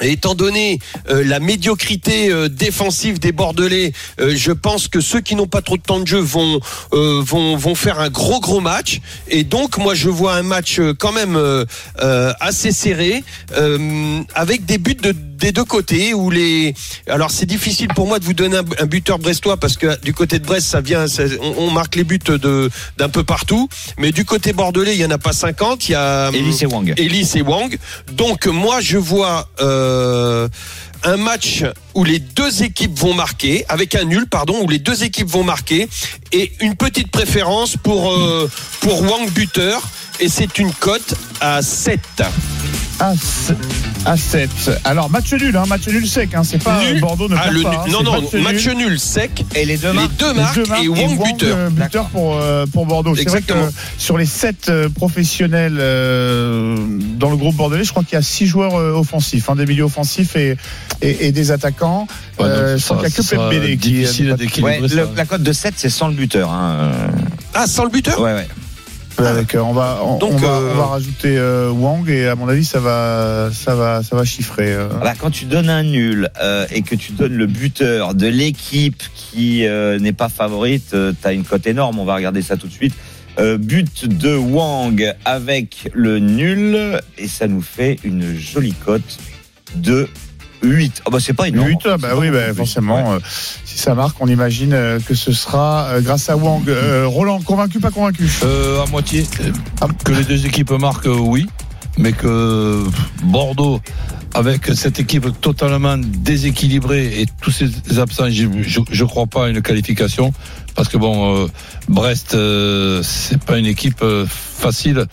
S8: Étant donné euh, la médiocrité euh, défensive des Bordelais, euh, je pense que ceux qui n'ont pas trop de temps de jeu vont euh, vont faire un gros gros match. Et donc moi je vois un match euh, quand même euh, euh, assez serré, euh, avec des buts de des deux côtés où les alors c'est difficile pour moi de vous donner un, un buteur brestois parce que du côté de Brest ça vient ça- on, on marque les buts de d'un peu partout mais du côté bordelais il y en a pas 50 il y a
S7: Ellis et Wang.
S8: Ellis et Wang. Donc moi je vois euh, un match où les deux équipes vont marquer, avec un nul pardon, où les deux équipes vont marquer et une petite préférence pour euh, pour Wang buteur et c'est une cote à 7.
S5: À, à 7. Alors, match nul, hein, match nul sec. Hein, c'est pas
S8: Nul.
S5: euh, Bordeaux ne
S8: Ah,
S5: perd
S8: le
S5: pas.
S8: nul-
S5: hein,
S8: non non, match nul sec.
S7: Et les deux
S8: Les
S7: marques.
S8: deux
S5: Les
S8: marques
S5: deux marques
S8: et Wang buteur.
S5: euh, buteur
S7: D'accord.
S5: pour, euh, pour Bordeaux. C'est vrai
S8: Exactement.
S5: que sur les 7 professionnels euh, dans le groupe bordelais, je crois qu'il y a 6 joueurs euh, offensifs, hein, des milieux offensifs et, et, et des attaquants.
S6: Ouais, donc,
S5: Euh, je crois qu'il n'y a que Pembele qui
S6: difficile
S5: euh,
S7: Ouais,
S6: ça.
S7: le- la cote de 7, c'est sans le buteur. Hein.
S8: Ah sans le buteur?
S7: Ouais, ouais.
S5: Avec, euh, on va, on,
S8: Donc,
S5: on va,
S8: euh,
S5: on va rajouter euh, Wang et à mon avis ça va, ça va, ça va chiffrer.
S7: quand tu donnes un nul et que tu donnes le buteur de l'équipe qui n'est pas favorite, euh, t'as une cote énorme. On va regarder ça tout de suite. Euh, but de Wang avec le nul et ça nous fait une jolie cote de 8. Oh bah c'est pas énorme.
S5: 8, ah, bah oui, bah, forcément. Si ça marque, on imagine euh, que ce sera euh, grâce à Wang. Euh, Roland, convaincu, pas convaincu
S6: Euh, à moitié.
S5: Ah.
S6: Que les deux équipes marquent, oui. Mais que Bordeaux, avec cette équipe totalement déséquilibrée et tous ces absents, je ne crois pas à une qualification. Parce que bon, euh, Brest, euh, c'est pas une équipe euh, facile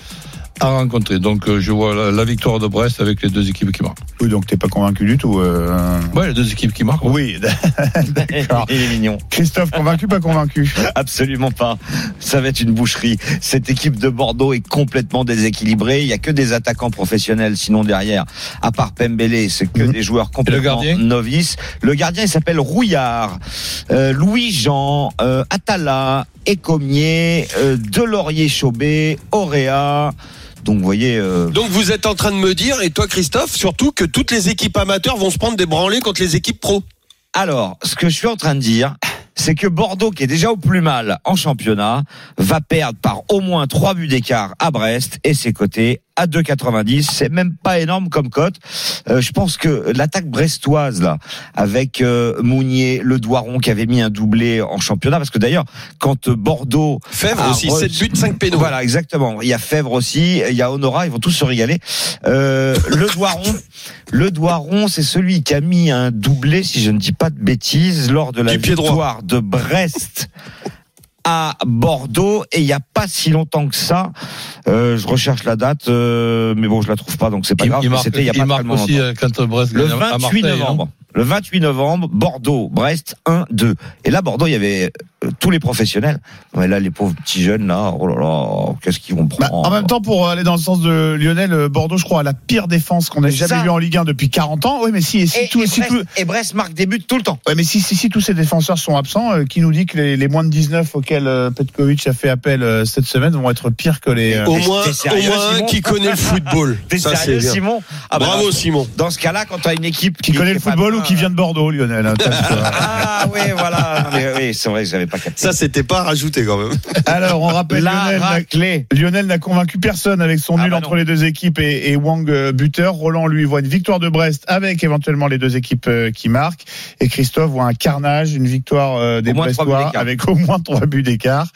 S6: à rencontrer. Donc euh, je vois la, la victoire de Brest avec les deux équipes qui marquent.
S5: Oui, donc t'es pas convaincu du tout. euh.
S6: Ouais, les deux équipes qui marquent. ouais.
S5: Oui, d'accord.
S7: Il est mignon.
S5: Christophe, convaincu, pas convaincu?
S7: Absolument pas. Ça va être une boucherie. Cette équipe de Bordeaux est complètement déséquilibrée. Il y a que des attaquants professionnels, sinon derrière, à part Pembele, c'est que
S5: Mhm.
S7: des joueurs complètement
S6: gardien?
S7: novices. Le gardien, il s'appelle Rouillard, euh, Louis-Jean, euh, Atala, Écomier, euh, Delaurier-Chaubet, Auréa. Donc, vous voyez, euh,
S8: Donc vous êtes en train de me dire, et toi Christophe, surtout que toutes les équipes amateurs vont se prendre des branlées contre les équipes pro.
S7: Alors, ce que je suis en train de dire, c'est que Bordeaux, qui est déjà au plus mal en championnat, va perdre par au moins 3 buts d'écart à Brest et ses côtés à 2,90. C'est même pas énorme comme cote. Euh, je pense que l'attaque brestoise, là, avec euh, Mounier, Le Doiron, qui avait mis un doublé en championnat, parce que d'ailleurs, quand Bordeaux...
S8: Fèvre aussi,
S7: re-
S8: 7 buts, 5 pénaux.
S7: Voilà, exactement. Il y a Fèvre aussi, il y a Honora, ils vont tous se régaler. Euh, le Doiron, le Doiron, c'est celui qui a mis un doublé, si je ne dis pas de bêtises, lors de la
S8: Du
S7: victoire de Brest à Bordeaux et il n'y a pas si longtemps que ça. Euh, je recherche la date, euh, mais bon, je la trouve pas, donc c'est pas
S6: Il,
S7: grave. C'était il y a pas
S6: marque aussi euh, quand Brest
S7: Le
S6: gagne à
S7: 28
S6: Marseille. hein.
S7: novembre. Le 28 novembre, Bordeaux, Brest 1-2. Et là, Bordeaux, il y avait tous les professionnels. Mais là, les pauvres petits jeunes, là, oh là là, qu'est-ce qu'ils vont
S5: Bah,
S7: prendre
S5: en même temps, pour aller dans le sens de Lionel, euh, Bordeaux, je crois, a la pire défense qu'on ait jamais
S7: ça.
S5: eu en Ligue 1 depuis 40 ans. Oui, mais si, et si,
S7: et,
S5: tout-
S7: et
S5: si
S7: Brest,
S5: tout-
S7: et Brest marque des buts tout le temps.
S5: Ouais, mais si, si, si tous ces défenseurs sont absents, euh, qui nous dit que les, les moins de 19 auxquels euh, Petkovic a fait appel euh, cette semaine vont être pires que les. euh,
S8: Au moins, au
S7: sérieux,
S8: moins un
S7: Simon
S8: qui connaît le football.
S7: T'es sérieux. Simon Ah bah,
S8: Bravo Simon.
S7: Dans ce cas-là, quand tu as une équipe
S5: qui connaît le football ou qui vient de Bordeaux, Lionel. hein, euh,
S7: Ah oui, voilà. Mais oui, c'est vrai que j'avais pas pas capté.
S8: Ça, c'était pas rajouté quand même.
S5: Alors, on rappelle
S7: La
S5: Lionel, n'a-
S7: raclée.
S5: Lionel n'a convaincu personne avec son
S7: Ah
S5: nul
S7: bah
S5: entre les deux équipes et, et Wang euh, buteur. Roland lui voit une victoire de Brest avec éventuellement les deux équipes euh, qui marquent. Et Christophe voit un carnage, une victoire euh, des
S7: Au
S5: Brestois avec au moins trois buts d'écart.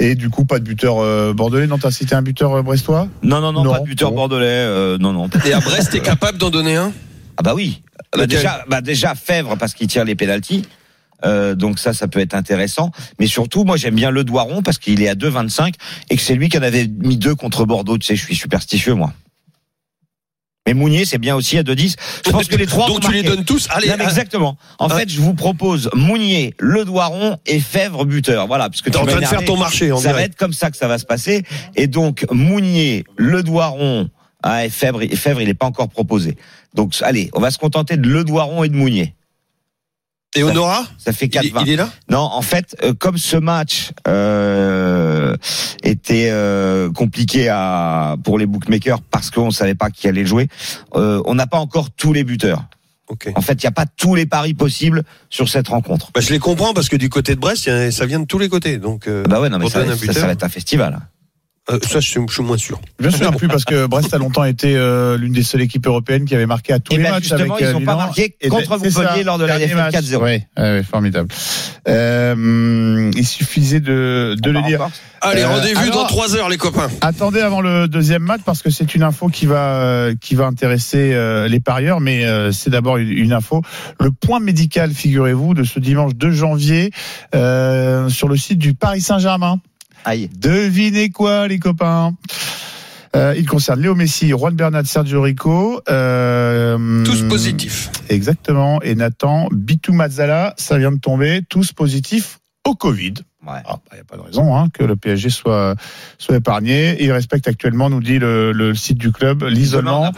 S5: Et du coup, pas de buteur euh, bordelais. Non, t'as cité un buteur euh, brestois?
S7: Non, non, non,
S5: Non,
S7: pas de buteur
S5: bon.
S7: bordelais. euh, non, non.
S8: Et à Brest, t'es capable d'en donner un?
S7: Ah bah oui. Bah déjà, bah déjà Fèvre parce qu'il tire les pénalties. Euh, donc ça, ça peut être intéressant. Mais surtout, moi, j'aime bien le Doiron parce qu'il est à 2,25 et que c'est lui qui en avait mis deux contre Bordeaux. Tu sais, je suis superstitieux, moi. Mais Mounier, c'est bien aussi à 2,10. Je pense que les trois.
S8: Donc tu les donnes tous Allez,
S7: Non,
S8: ah,
S7: exactement. En
S8: Ah.
S7: fait, je vous propose Mounier, Le Doiron et Fèvre buteur. Voilà, puisque
S8: t'es
S7: tu
S8: en
S7: m'as
S8: train de faire ton marché, on
S7: Ça va être comme ça que ça va se passer. Et donc, Mounier, Le Doiron, ah, et Fèvre, et Fèvre, il n'est pas encore proposé. Donc, allez, on va se contenter de Le Doiron et de Mounier.
S8: Et Honora
S7: Ça fait
S8: il, est-
S7: 4-20.
S8: il est là
S7: Non, en fait, euh, comme ce match euh, était euh, compliqué à, pour les bookmakers parce qu'on ne savait pas qui allait jouer, euh, on n'a pas encore tous les buteurs.
S8: Ok.
S7: En fait, il n'y a pas tous les paris possibles sur cette rencontre.
S8: Bah, je les comprends parce que du côté de Brest, il ça vient de tous les côtés. Donc, euh,
S7: Bah ouais, non, mais ça, ça, ça va être un festival.
S8: Euh, ça, je, suis- je suis moins sûr.
S5: Je me souviens plus parce que Brest a longtemps été euh, l'une des seules équipes européennes qui avait marqué à tous
S7: Et
S5: les
S7: ben,
S5: matchs
S7: justement,
S5: avec
S7: ils
S5: euh,
S7: ont pas marqué
S5: Et
S7: contre
S5: c'est
S7: Montpellier lors de la défaite
S5: match.
S7: 4-0.
S5: Ouais, ouais, formidable. Euh, il suffisait de, de le dire.
S8: Allez,
S5: Euh,
S8: rendez-vous dans trois heures, les copains.
S5: Attendez avant le deuxième match parce que c'est une info qui va euh, qui va intéresser euh, les parieurs, mais euh, c'est d'abord une, une info. Le point médical, figurez-vous, de ce dimanche 2 janvier euh, sur le site du Paris Saint-Germain.
S7: Aïe.
S5: Devinez quoi, les copains? Euh, il concerne Léo Messi, Juan Bernat, Sergio Rico. Euh,
S8: Tous positifs.
S5: Exactement. Et Nathan Bitou Mazzala, ça vient de tomber. Tous positifs au Covid.
S7: Ouais.
S5: Il n'y a pas de raison hein, que le PSG soit, soit épargné. Il respecte actuellement, nous dit le, le site du club, l'isolement.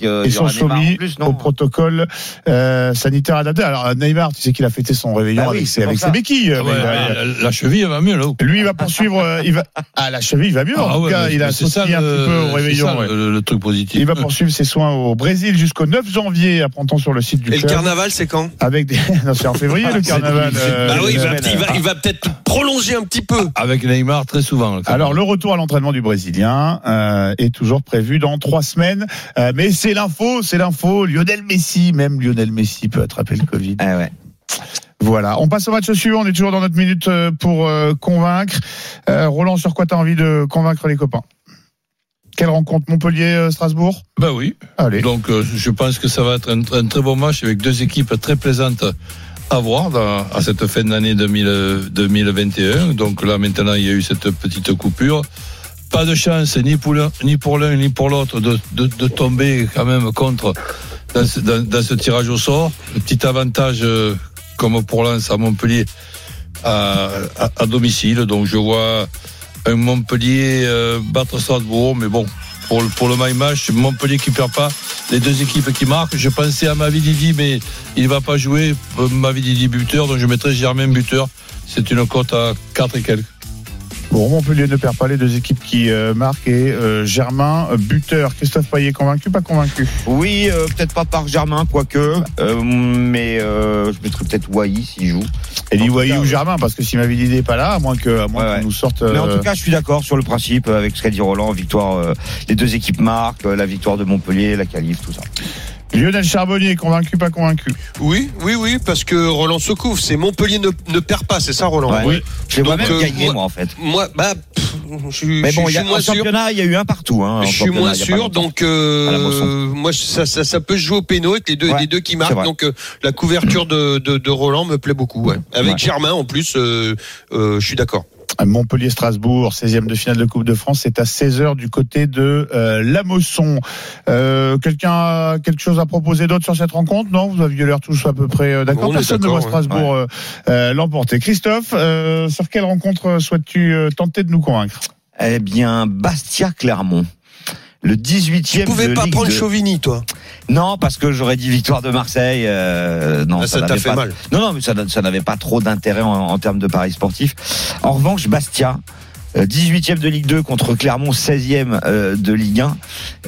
S5: Ils sont
S7: en
S5: soumis
S7: plus,
S5: au protocole euh, sanitaire adapté. Alors Neymar, tu sais qu'il a fêté son réveillon
S7: Bah oui,
S5: avec,
S7: c'est
S5: ses, avec béquilles.
S6: Ah ouais,
S5: va-
S6: la, la cheville va mieux là.
S5: lui, il va poursuivre. euh, il va... Ah, la cheville va mieux. en
S6: Ah
S5: tout
S6: ouais,
S5: cas, il a sauté un
S6: le-
S5: petit peu au réveillon.
S6: ça,
S5: ouais.
S6: le, le truc positif.
S5: Il va poursuivre ses soins au Brésil jusqu'au 9 janvier, apprend-on sur le site du
S8: Et le
S5: club.
S8: carnaval, c'est quand?
S5: Avec des. Non, c'est en février le carnaval. euh,
S8: Bah oui, va, il va peut-être prolonger un petit peu.
S6: Avec Neymar très souvent.
S5: Alors le retour à l'entraînement du Brésilien euh, est toujours prévu dans trois semaines, Euh, mais c'est l'info, c'est l'info. Lionel Messi, même Lionel Messi peut attraper le Covid.
S7: Ah ouais.
S5: Voilà. On passe au match suivant. On est toujours dans notre minute euh, pour euh, convaincre. Euh, Roland, sur quoi tu as envie de convaincre les copains? Quelle rencontre? Montpellier-Strasbourg
S6: Bah oui.
S5: Allez.
S6: Donc euh, je pense que ça va être un, un très bon match avec deux équipes très plaisantes à voir à cette fin d'année 2000 2021. Donc là maintenant il y a eu cette petite coupure. Pas de chance ni pour l'un ni pour l'autre de, de, tomber quand même contre dans ce, tirage au sort. Petit avantage euh, comme pour Lens à Montpellier à, à, à domicile. Donc je vois un Montpellier euh, battre Strasbourg, mais bon, pour le, pour le my match, Montpellier qui perd pas, les deux équipes qui marquent. Je pensais à Mavididi, mais il va pas jouer. Euh, Mavididi buteur, donc je mettrai Germain buteur. C'est une cote à 4 et quelques.
S5: Bon, Montpellier ne perd pas les deux équipes qui euh, marquent et euh, Germain, euh, buteur. Christophe Payet, convaincu, pas convaincu?
S7: Oui, euh, peut-être pas par Germain, quoique, euh, mais euh, je mettrais peut-être Wai s'il joue. Tout
S5: Wahi
S7: cas,
S5: ou. Germain, parce que si Mavididi n'est pas là, à moins que, à moins
S7: Ouais,
S5: qu'on
S7: ouais.
S5: nous sorte.
S7: Mais en tout cas, je suis d'accord sur le principe avec ce qu'a dit Roland. Victoire, euh, les deux équipes marquent, la victoire de Montpellier, la qualif, tout ça.
S5: Lionel Charbonnier, convaincu, pas convaincu
S8: Oui, oui, oui, parce que Roland se couvre. C'est Montpellier ne, ne perd pas, c'est ça, Roland
S7: Ouais.
S5: Oui.
S7: Je vois
S8: Donc,
S7: même
S8: euh,
S7: gagner,
S8: moi-
S7: moi, en fait.
S8: Moi, bah, pff, je, suis-
S7: Mais
S8: je
S7: bon,
S8: suis
S7: il y a,
S8: moins
S7: en
S8: sûr.
S7: championnat, il y a eu un partout. Hein,
S8: Je suis moins sûr, donc euh, moi ça, ça, ça peut se jouer au péno avec les deux,
S7: Ouais,
S8: les deux qui marquent. Donc euh, la couverture de, de, de Roland me plaît beaucoup. Ouais. Avec
S7: Ouais.
S8: Germain en plus, euh, euh, je suis d'accord.
S5: Montpellier-Strasbourg, 16e de finale de Coupe de France, c'est à 16h du côté de euh, la Mosson. Euh, Quelqu'un a quelque chose à proposer d'autre sur cette rencontre? Non, vous aviez l'air tous à peu près euh, d'accord. Personne ne voit
S8: ouais.
S5: Strasbourg euh, euh, l'emporter. Christophe, euh, sur quelle rencontre souhaites-tu euh, tenter de nous convaincre?
S7: Eh bien, Bastia-Clermont. Le 18e
S8: Tu pouvais
S7: de
S8: pas
S7: Ligue
S8: prendre
S7: 2.
S8: Chauvigny, toi.
S7: Non, parce que j'aurais dit victoire de Marseille. euh, non,
S8: Ah, ça t'a fait
S7: pas-
S8: mal.
S7: Non, non, mais ça, ça n'avait pas trop d'intérêt en, en termes de paris sportifs. En revanche, Bastia, euh, 18e de Ligue 2 contre Clermont 16e euh, de Ligue 1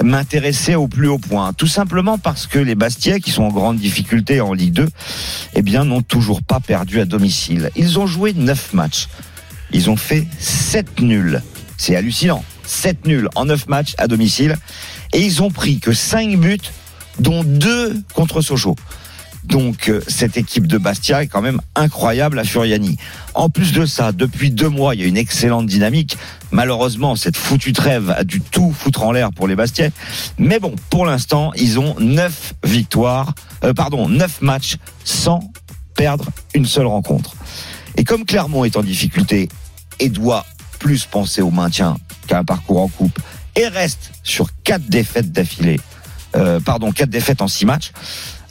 S7: m'intéressait au plus haut point. Tout simplement parce que les Bastiais, qui sont en grande difficulté en Ligue 2, eh bien, n'ont toujours pas perdu à domicile. Ils ont joué 9 matchs. Ils ont fait 7 nuls. C'est hallucinant. 7 nuls en 9 matchs à domicile. Et ils ont pris que 5 buts, dont 2 contre Sochaux. Donc euh, cette équipe de Bastia est quand même incroyable à Furiani. En plus de ça, depuis deux mois, il y a une excellente dynamique. Malheureusement, cette foutue trêve a dû tout foutre en l'air pour les Bastiais. Mais bon, pour l'instant, ils ont neuf victoires, euh, pardon, neuf matchs sans perdre une seule rencontre. Et comme Clermont est en difficulté et doit plus penser au maintien qu'à un parcours en coupe et reste sur quatre défaites d'affilée, euh, pardon, quatre défaites en six matchs,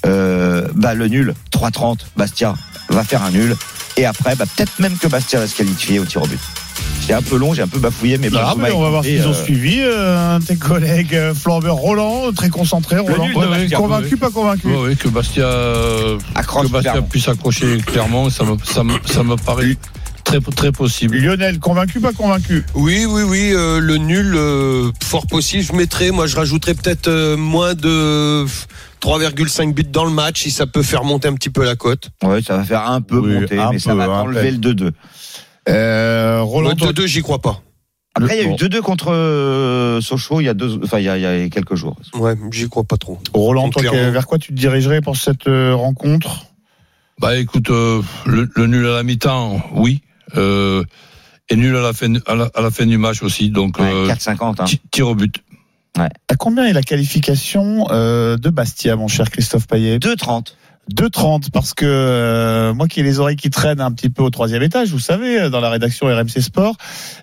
S7: euh, bah, le nul, 3-30, Bastia va faire un nul. Et après, bah, peut-être même que Bastia va se qualifier au tir au but. J'ai un peu long, j'ai un peu bafouillé, mais,
S5: Ah,
S7: vous
S5: mais on va voir s'ils ont
S7: euh,
S5: suivi euh, tes collègues Flambeur, Roland, très concentré. Roland,
S6: nul
S5: convaincu,
S6: oui.
S5: pas convaincu
S6: Oui, oui, que Bastia,
S7: Accroche
S6: que Bastia puisse accrocher clairement, ça me, ça me, ça me paraît très, très possible.
S5: Lionel, convaincu, pas convaincu?
S8: Oui, oui, oui, euh, le nul, euh, fort possible. Je mettrais, moi, je rajouterais peut-être euh, moins de 3,5 buts dans le match si ça peut faire monter un petit peu la cote.
S7: Ouais, ça va faire un peu
S5: Oui,
S7: monter,
S5: un
S7: mais ça
S5: peu,
S7: va
S5: un
S7: enlever le 2-2.
S5: euh, Roland,
S8: Le
S5: toi-
S8: 2-2, j'y crois pas.
S7: Après, il y a eu 2-2 contre euh, Sochaux il y a deux, enfin, il y a, il y a quelques jours.
S8: Ouais, j'y crois pas trop.
S5: Roland, toi, vers quoi tu te dirigerais pour cette euh, rencontre?
S6: Bah écoute, euh, le, le nul à la mi-temps, oui. Euh, et nul à la fin, à la, à la fin du match aussi. Donc,
S7: Ouais,
S6: euh,
S7: 4-50. Hein.
S6: ti- tir au but.
S5: À combien est la qualification euh, de Bastia, mon cher Christophe Payet?
S7: 2-30.
S5: 2,30 parce que euh, moi qui ai les oreilles qui traînent un petit peu au troisième étage, vous savez, euh, dans la rédaction RMC Sport,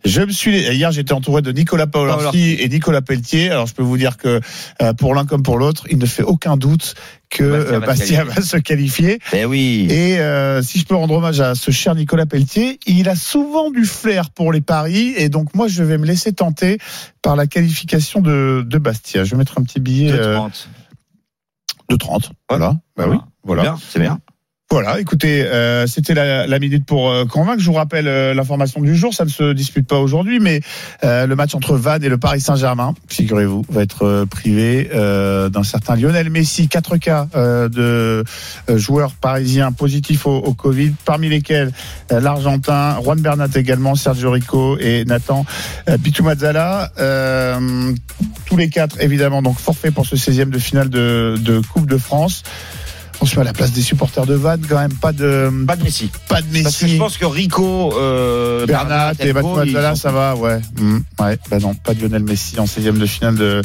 S5: je me suis hier j'étais entouré de Nicolas Paolorsi et Nicolas Pelletier. Alors je peux vous dire que euh, pour l'un comme pour l'autre, il ne fait aucun doute que
S7: Bastia
S5: euh,
S7: va se
S5: Bastia
S7: qualifier.
S5: va se qualifier.
S7: Ben oui.
S5: Et euh, si je peux rendre hommage à ce cher Nicolas Pelletier, il a souvent du flair pour les paris et donc moi je vais me laisser tenter par la qualification de, de Bastia. Je vais mettre un petit billet euh,
S7: 2-30.
S5: de 30. Voilà. Bah oui. Voilà.
S7: C'est bien.
S5: Voilà, écoutez, euh, c'était la, la minute pour euh, convaincre. Je vous rappelle euh, l'information du jour, ça ne se dispute pas aujourd'hui, mais euh, le match entre Vannes et le Paris Saint-Germain, figurez-vous, va être euh, privé euh, d'un certain Lionel Messi. Quatre cas euh, de joueurs parisiens positifs au, au Covid, parmi lesquels euh, l'Argentin, Juan Bernat également, Sergio Rico et Nathan Pitou-Mazzala. Euh, tous les quatre, évidemment, donc forfait pour ce 16e de finale de, de Coupe de France. On se met à la place des supporters de Vannes, quand même pas de
S7: Pas de Messi.
S5: pas de
S7: Parce que je
S5: Messi.
S7: pense que Rico, euh,
S5: Bernat et
S7: sont-
S5: ça va, ouais. Mm, ouais, bah non, pas de Lionel Messi en 16e de finale de,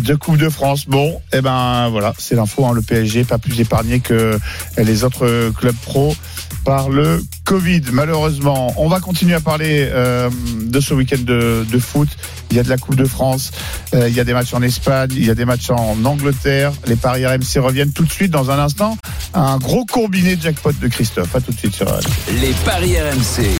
S5: de Coupe de France. Bon, eh ben voilà, c'est l'info, hein, le PSG pas plus épargné que les autres clubs pro par le Covid, malheureusement. On va continuer à parler euh, de ce week-end de, de foot. Il y a de la Coupe de France, euh, il y a des matchs en Espagne, il y a des matchs en Angleterre. Les paris RMC reviennent tout de suite dans un instant. Un gros combiné jackpot de Christophe. À tout de suite sur RMC.
S4: Les paris RMC.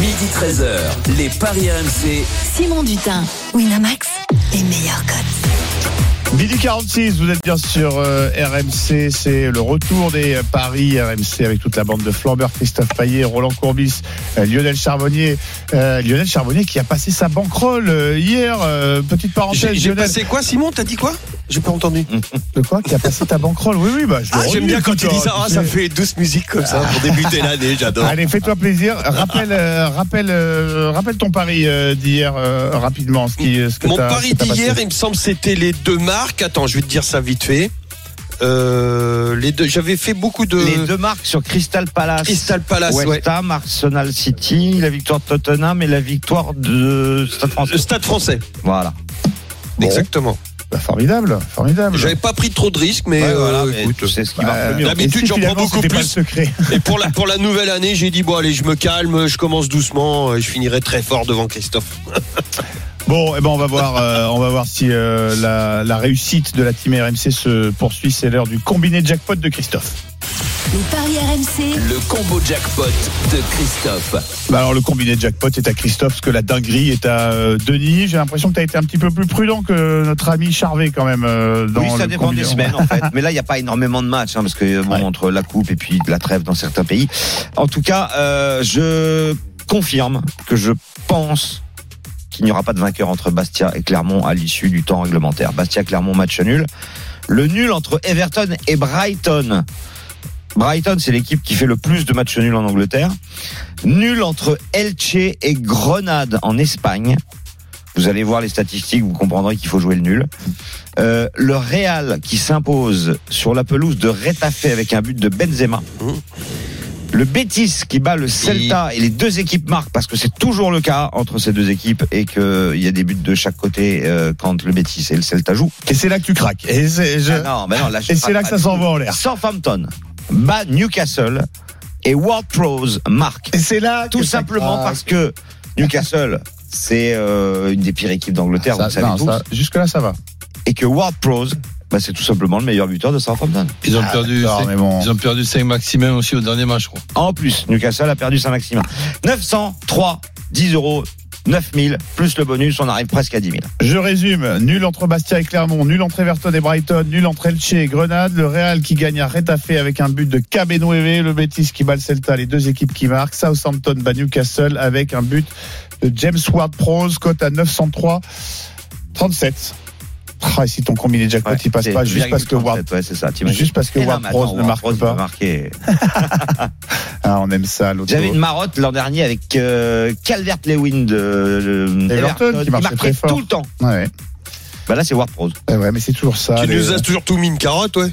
S4: Midi 13h. Les paris RMC.
S3: Simon Dutin, Winamax, les meilleurs codes.
S5: Midi 46, vous êtes bien sur euh, RMC, c'est le retour des euh, paris RMC avec toute la bande de Flambeur, Christophe Payet, Roland Courbis, euh, Lionel Charbonnier. Euh, Lionel Charbonnier qui a passé sa banquerolle hier, petite parenthèse,
S8: j'ai passé quoi, Simon? T'as dit quoi? J'ai pas entendu.
S5: De quoi Qui a passé ta banquerolle Oui, oui, bah je
S8: Ah, j'aime bien quand tu dis ça. Ah,
S5: tu
S8: ça fait douce musique comme ça pour débuter l'année. J'adore.
S5: Allez, fais-toi plaisir. Rappelle, euh, rappelle, euh, rappelle ton pari euh, d'hier euh, rapidement. Ce qui, ce que
S8: Mon
S5: t'as-
S8: pari d'hier,
S5: passé.
S8: il me semble, c'était les deux marques. Attends, je vais te dire ça vite fait. Euh, les deux, j'avais fait beaucoup de
S7: Les deux marques sur Crystal Palace.
S8: Crystal Palace,
S7: West
S8: ouais.
S7: Ham, Arsenal City, la victoire de Tottenham et la victoire de Stade français.
S8: Le Stade Français,
S7: Voilà.
S5: Bon.
S8: exactement.
S5: Bah, formidable, formidable.
S8: J'avais pas pris trop de risques, mais
S7: Ouais,
S8: euh,
S7: voilà,
S8: écoute.
S7: c'est ce qui
S5: Bah.
S8: D'habitude, j'en prends beaucoup plus. Et pour la pour la nouvelle année, j'ai dit bon allez, je me calme, je commence doucement, euh, je finirai très fort devant Christophe.
S5: Bon, eh ben on va voir, euh, on va voir si euh, la, la réussite de la team RMC se poursuit. C'est l'heure du combiné jackpot de Christophe.
S3: Les paris RMC,
S4: Le combo jackpot de Christophe.
S5: Bah alors le combiné jackpot est à Christophe, parce que la dinguerie est à euh, Denis. J'ai l'impression que tu as été un petit peu plus prudent que notre ami Charvet quand même. euh, dans
S7: Oui, ça
S5: le
S7: dépend
S5: combiné.
S7: des semaines en fait. Mais là, il n'y a pas énormément de matchs hein, parce que bon,
S5: Ouais.
S7: entre la coupe et puis la trêve dans certains pays. En tout cas, euh, je confirme que je pense qu'il n'y aura pas de vainqueur entre Bastia et Clermont à l'issue du temps réglementaire. Bastia-Clermont, match nul. Le nul entre Everton et Brighton. Brighton, c'est l'équipe qui fait le plus de matchs nuls en Angleterre. Nul entre Elche et Grenade en Espagne. Vous allez voir les statistiques, vous comprendrez qu'il faut jouer le nul. Euh, le Real qui s'impose sur la pelouse de Retafe avec un but de Benzema. Le Betis qui bat le Celta et les deux équipes marquent parce que c'est toujours le cas entre ces deux équipes et qu'il y a des buts de chaque côté euh, quand le Betis et le Celta jouent.
S5: Et c'est là que tu craques. Et c'est je-
S7: Ah non, ben non, là, je
S5: et
S7: craque
S5: c'est là que ça
S7: du
S5: s'en
S7: tout.
S5: va en l'air.
S7: Southampton bat Newcastle et Ward Prowse marque.
S5: Et c'est là
S7: Tout simplement parce que Newcastle, c'est euh, une des pires équipes d'Angleterre, vous savez
S5: non,
S7: tous.
S5: ça- Jusque-là, ça va.
S7: Et que Ward Prowse, bah, c'est tout simplement le meilleur buteur de Southampton.
S6: Ils ont
S5: Ah,
S6: perdu,
S5: bon.
S6: ils ont perdu 5 Maximin aussi au dernier match, je crois.
S7: En plus, Newcastle a perdu Saint-Maximin. 903, 10 euros, 9000, plus le bonus, on arrive presque à 10 000.
S5: Je résume. Nul entre Bastia et Clermont, nul entre Everton et Brighton, nul entre Elche et Grenade, le Real qui gagne à Retafe avec un but de Cabenueve, le Betis qui bat le Celta, les deux équipes qui marquent, Southampton bat Newcastle avec un but de James Ward-Prowse, cote à 903 37. Ah, et si ton combiné jackpot
S7: Ouais,
S5: il passe pas juste parce que
S7: 2,37,
S5: Ward
S7: ouais, c'est ça,
S5: juste parce que
S7: Eh
S5: Ward
S7: mais
S5: Prowse
S7: attends,
S5: ne marque pas. Ah, on aime ça l'autre.
S7: J'avais une marotte l'an dernier avec euh, Calvert-Lewin de, de
S5: Everton, qui marchait très fort.
S7: tout le temps.
S5: Ouais,
S7: Bah là, c'est Ward Prowse.
S5: ouais, ouais, mais c'est toujours ça.
S8: Tu
S5: les-
S8: nous as toujours tout mis une carotte, ouais.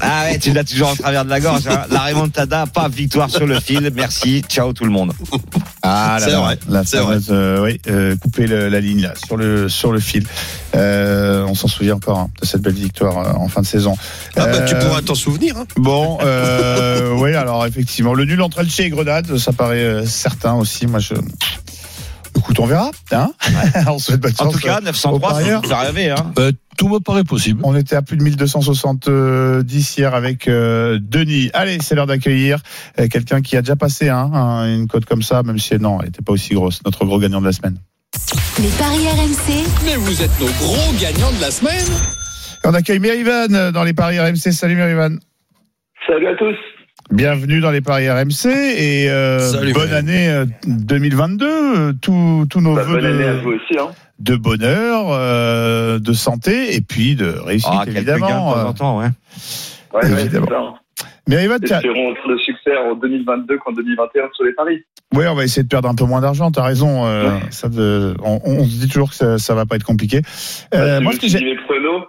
S7: Ah ouais, tu l'as toujours en travers de la gorge. hein. La remontada, pas victoire sur le fil. Merci, ciao tout le monde.
S5: Ah là
S8: C'est
S5: là,
S8: vrai,
S5: la
S8: c'est
S5: fameuse, euh, oui, euh, couper le- la ligne là sur le sur le fil. Euh, on s'en souvient encore hein, de cette belle victoire euh, en fin de saison.
S8: Ah bah tu pourras t'en souvenir. Hein.
S5: Bon, euh, oui, alors effectivement, le nul entre Elche et Grenade, ça paraît euh, certain aussi. Moi, je. Écoute, on verra. Hein on souhaite bonne
S7: En tout cas,
S5: euh,
S7: 903,
S5: aux parieurs.
S7: ça rêver. Hein.
S6: Euh, tout me paraît possible.
S5: On était à plus de 1270 hier avec euh, Denis. Allez, c'est l'heure d'accueillir euh, quelqu'un qui a déjà passé hein, un- une cote comme ça, même si non, elle n'était pas aussi grosse. Notre gros gagnant de la semaine.
S3: Les paris RMC,
S2: Mais vous êtes nos gros gagnants de la semaine.
S5: On accueille Merivan euh, dans les paris RMC. Salut Merivan.
S11: Salut à tous.
S5: Bienvenue dans les paris RMC et euh,
S8: Salut,
S5: bonne année euh, 2022. euh, Tous tous nos
S11: Bah,
S5: vœux
S11: bonne année à
S5: de,
S11: vous aussi. Hein.
S5: de bonheur, euh, de santé et puis de réussite
S7: Ah, quelques gains de
S5: évidemment.
S7: temps en
S5: euh.
S7: temps, ouais.
S11: Ouais, ouais,
S5: Évidemment.
S11: c'est ça. hein.
S5: Merivan, tiens,
S11: Espérons autant de succès en 2022 qu'en 2021 sur les paris.
S5: ouais, on va essayer de perdre un peu moins d'argent. T'as raison. euh,
S11: Ouais.
S5: ça de- on, on se dit toujours que ça, ça va pas être compliqué.
S11: Bah,
S5: Euh,
S11: si
S5: moi, ce que j'ai-
S11: les pronos,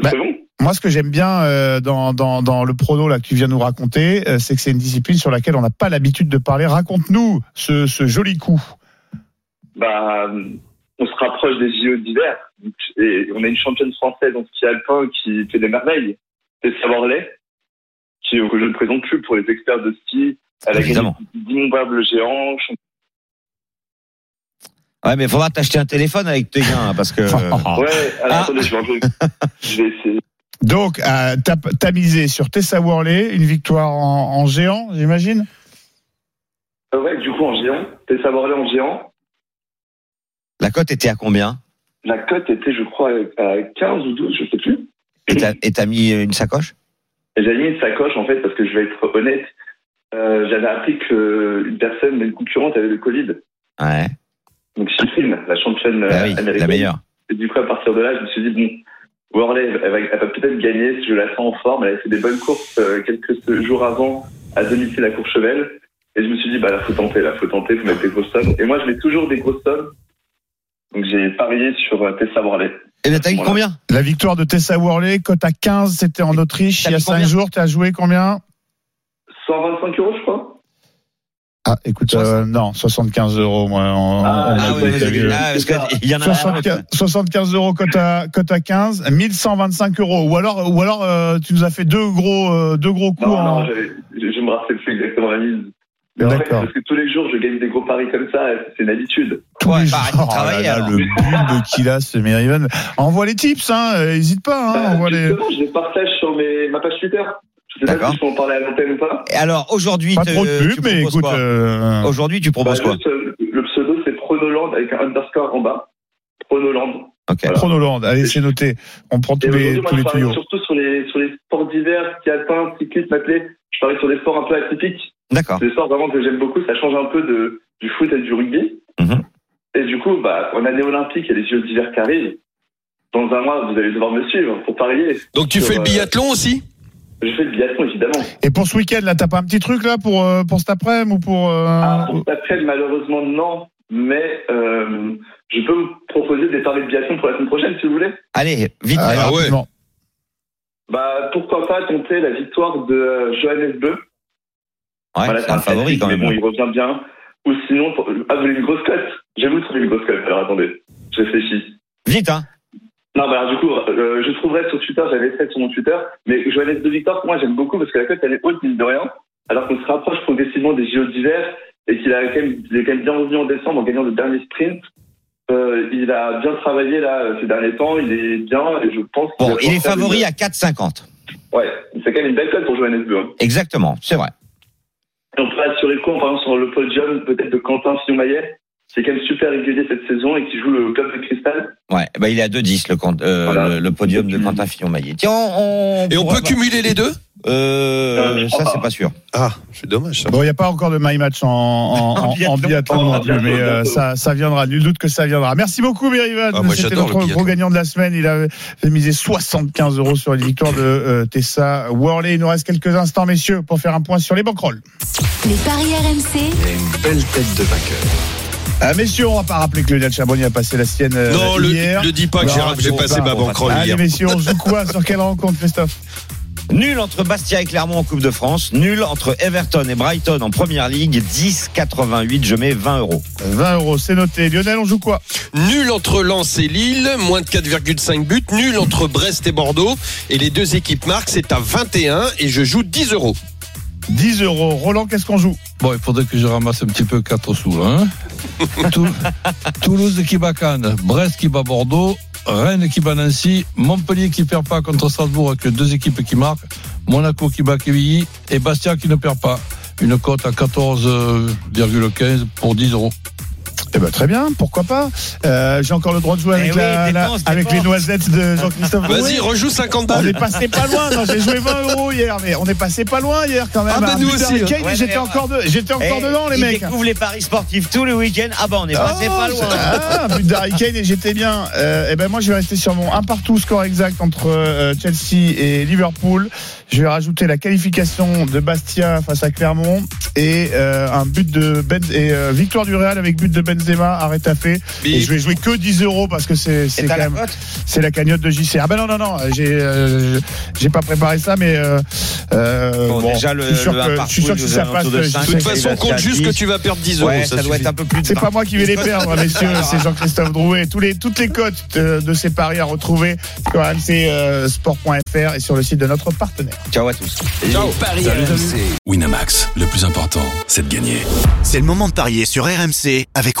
S5: Bah,
S11: c'est bon.
S5: Moi, ce que j'aime bien euh, dans, dans, dans le prono là que tu viens nous raconter, euh, c'est que c'est une discipline sur laquelle on n'a pas l'habitude de parler. Raconte-nous ce, ce joli coup.
S11: Bah, on se rapproche des JO d'hiver. Et on a une championne française en ski alpin qui fait des merveilles. C'est Savorley, qui, que je ne présente plus pour les experts de ski. Elle a d'innombrables géants.
S7: Ouais, mais il faudra t'acheter un téléphone avec tes gains, hein, parce que.
S11: Ouais, alors
S7: Ah.
S11: attendez, je vais, en jouer. je vais essayer.
S5: Donc, euh, t'as t'as misé sur Tessa Worley, une victoire en, en géant, j'imagine?
S11: Euh, ouais, du coup, en géant. C'est Savorley en géant.
S7: La cote était à combien?
S11: La cote était, je crois, à 15 ou 12, je sais plus.
S7: Et t'as- et t'as mis une sacoche?
S11: Et J'ai mis une sacoche, en fait, parce que je vais être honnête. Euh, J'avais appris qu'une personne, une concurrente, avait le Covid.
S7: Ouais,
S11: Donc, Shirin, la championne
S7: bah
S11: euh,
S7: oui,
S11: américaine.
S7: la meilleure.
S11: Et du coup, à partir de là, je me suis dit, bon, Worley, elle va, peut-être gagner si je la sens en forme. Elle a fait des bonnes courses euh, quelques jours avant à domicile à Courchevel. Et je me suis dit, bah, là, faut tenter, là, faut tenter, faut mettre des grosses sommes. Et moi, je mets toujours des grosses sommes. Donc, j'ai parié sur euh, Tessa Worley.
S7: Et ben, t'as
S11: Voilà.
S7: combien?
S5: La victoire de Tessa Worley, cote à 15, c'était en Autriche
S7: T'as
S5: il y a
S7: mis
S5: 5
S7: combien?
S5: jours. Tu as joué combien?
S11: 125 euros, je crois.
S5: Ah, écoute, euh, non, 75 euros, moi. on-
S11: Ah,
S5: on
S11: ah
S5: a
S11: oui.
S7: Ah, qu'il y en a un.
S5: 75, 75 euros cote à, cote à 15, 1125 euros. Ou alors, ou alors euh, tu nous as fait deux gros, euh, deux gros coups.
S11: Non,
S5: en-
S11: non, je, me rappelle plus exactement la mise. Mais en fait,
S5: D'accord.
S11: parce que tous les jours, je gagne des gros paris comme ça, c'est une habitude.
S5: tous
S7: Ouais, bah,
S5: Oh là le bulbe qu'il a, ce Merivan. Envoie les tips, hein. euh, Hésite pas, hein.
S11: Bah,
S5: envoie les...
S11: je les partage sur mes, ma page Twitter. Je sais pas
S7: D'accord.
S11: si je peux en parler à l'antenne ou pas.
S7: Et Alors, aujourd'hui,
S5: Pas
S7: te-
S5: trop de
S7: tu
S5: pub, mais
S7: proposes
S5: écoute.
S7: quoi
S5: euh,
S7: Aujourd'hui, tu
S11: Bah,
S7: proposes quoi
S11: juste, euh, le pseudo, c'est Pronoland avec un underscore en bas. Pronoland.
S7: Ok.
S5: Chronoland, allez, c'est noté. On prend
S11: Et
S5: tous les,
S11: aujourd'hui, moi,
S5: tous
S11: je
S5: les
S11: parie
S5: tuyaux.
S11: surtout sur les, sur les sports d'hiver, ski alpin, cyclisme, athlète. Je parie sur des sports un peu atypiques.
S7: D'accord.
S11: C'est des sports vraiment que j'aime beaucoup. Ça change un peu de, du foot et du rugby.
S7: Mhm.
S11: Et Et du coup, bah, en année olympique, il y a les Jeux d'hiver qui arrivent. Dans un mois, vous allez devoir me suivre pour parier.
S8: Donc tu
S11: Sur,
S8: fais le
S11: euh,
S8: biathlon aussi?
S11: Je fais le biathlon, évidemment.
S5: Et pour ce week-end, là, t'as pas un petit truc là pour euh, pour cet après-midi ou pour euh,
S11: Ah, pour cet après, malheureusement, non. Mais euh, je peux vous proposer des paris de biathlon pour la semaine prochaine, si vous voulez.
S7: Allez, vite.
S5: Allez,
S8: Ah ouais.
S5: rapidement.
S11: Bah, pourquoi pas tenter la victoire de Johannes Beu.
S7: Ouais, c'est un favori quand
S11: mais
S7: même.
S11: bon, il revient bien. Ou sinon, pour- ah, vous voulez une grosse cote? Vais vous trouver une grosse cote. Alors attendez, je réfléchis.
S7: Vite, hein.
S11: Non, bah alors, du coup, euh, je trouverai sur Twitter, j'avais fait sur mon Twitter, mais Johannes de Victor, pour moi, j'aime beaucoup parce que la cote, elle est haute, mine de rien, alors qu'on se rapproche progressivement des JO d'hiver et qu'il a quand même, il est quand même bien revenu en décembre en gagnant le dernier sprint. Euh, il a bien travaillé là ces derniers temps, il est bien et je pense. qu'il
S7: Bon, il est favori
S11: une-
S7: à 4,50.
S11: Ouais, c'est quand même une belle cote pour Johannes Beu. hein.
S7: Exactement, c'est vrai.
S11: Et on peut assurer quoi, par exemple, sur le podium peut-être de Quentin Fillon-Maillet, qui est quand même super régulier cette saison et qui joue le club de Cristal.
S7: Ouais, bah, il est à 2,10 le, compte- euh,
S11: Voilà.
S7: le, le podium de Quentin Fillon-Maillet. Tiens, on,
S8: Et on peut cumuler les deux?
S7: Euh,
S11: Euh,
S7: ça, c'est
S11: pas.
S7: sûr.
S8: Ah, c'est dommage ça.
S5: Bon, il n'y a pas encore de my match en, en, en, en biathlon mais euh, ça, ça viendra. Nul doute que ça viendra. Merci beaucoup, Berivan.
S8: Ah,
S5: C'était notre gros gagnant de la semaine. Il avait fait miser 75 euros sur les victoires de euh, Tessa Worley. Il nous reste quelques instants, messieurs, pour faire un point sur les bankrolls.
S3: Les paris RMC,
S1: Une belle tête de vainqueur.
S5: Ah, messieurs, on va pas rappeler que Lionel Charbonnier a passé la sienne euh,
S8: Non, le,
S5: hier.
S8: le dis pas que j'ai passé ma banquerolle
S5: Allez,
S8: hier.
S5: messieurs, on joue quoi? Sur quelle rencontre, Christophe?
S7: Nul entre Bastia et Clermont en Coupe de France. Nul entre Everton et Brighton en Première Ligue. 10,88. Je mets 20 euros.
S5: 20 euros, c'est noté. Lionel, on joue quoi?
S8: Nul entre Lens et Lille, moins de 4,5 buts. Nul entre Brest et Bordeaux. Et les deux équipes marquent, c'est à 21 et je joue 10 euros.
S5: 10 euros. Roland, qu'est-ce qu'on joue?
S6: Bon, il faudrait que je ramasse un petit peu 4 sous, là. hein. Tou- Toulouse qui bat Cannes, Brest qui bat Bordeaux, Rennes qui bat Nancy, Montpellier qui perd pas contre Strasbourg avec deux équipes qui marquent, Monaco qui bat Quevilly et Bastia qui ne perd pas. Une cote à 14,15 pour 10 euros.
S5: Eh ben, très bien, pourquoi pas Euh, J'ai encore le droit de jouer avec,
S7: Eh oui,
S5: la- la-
S7: dépense,
S5: avec les noisettes de Jean-Christophe
S8: Vas-y, rejoue 50
S5: On est
S8: balles.
S5: passé pas loin. Non, j'ai joué 20 euros hier, mais on est passé pas loin hier quand même.
S8: Ah, bah,
S5: Un
S8: nous
S5: but
S8: aussi, hein.
S7: Ouais,
S5: j'étais encore, de- j'étais encore
S7: Eh,
S5: dedans, les
S7: il
S5: mecs.
S7: découvre les paris sportifs tous les week-ends. Ah bah, on est passé
S5: Oh,
S7: pas loin.
S5: Ah, un but d'Harry Kane et j'étais bien. Euh, et ben moi je vais rester sur mon un partout score exact entre euh, Chelsea et Liverpool. Je vais rajouter la qualification de Bastia face à Clermont et euh, un but de ben et euh, victoire du Real avec but de Benzema à Retafe. Et je vais jouer que 10 euros parce que c'est quand
S7: la
S5: même
S7: cote
S5: c'est la cagnotte de JC. Ah ben non non non, j'ai euh, j'ai pas préparé ça mais euh, euh,
S7: Bon, déjà, le-
S5: je suis sûr
S7: le
S5: que, je suis sûr que
S7: partout,
S5: si ça passe,
S7: de
S8: De toute façon, compte juste que tu vas perdre 10 euros.
S7: Ouais, ça, doit
S8: suffit.
S7: être un peu plus
S5: c'est pas moi qui vais les perdre, messieurs. C'est Jean-Christophe Drouet. Tous les, toutes les cotes de, de ces paris à retrouver sur rmcsport.fr et sur le site de notre partenaire.
S7: Ciao à tous.
S4: Les paris RMC.
S1: Winamax, le plus important, c'est de gagner.
S2: C'est le moment de parier sur RMC avec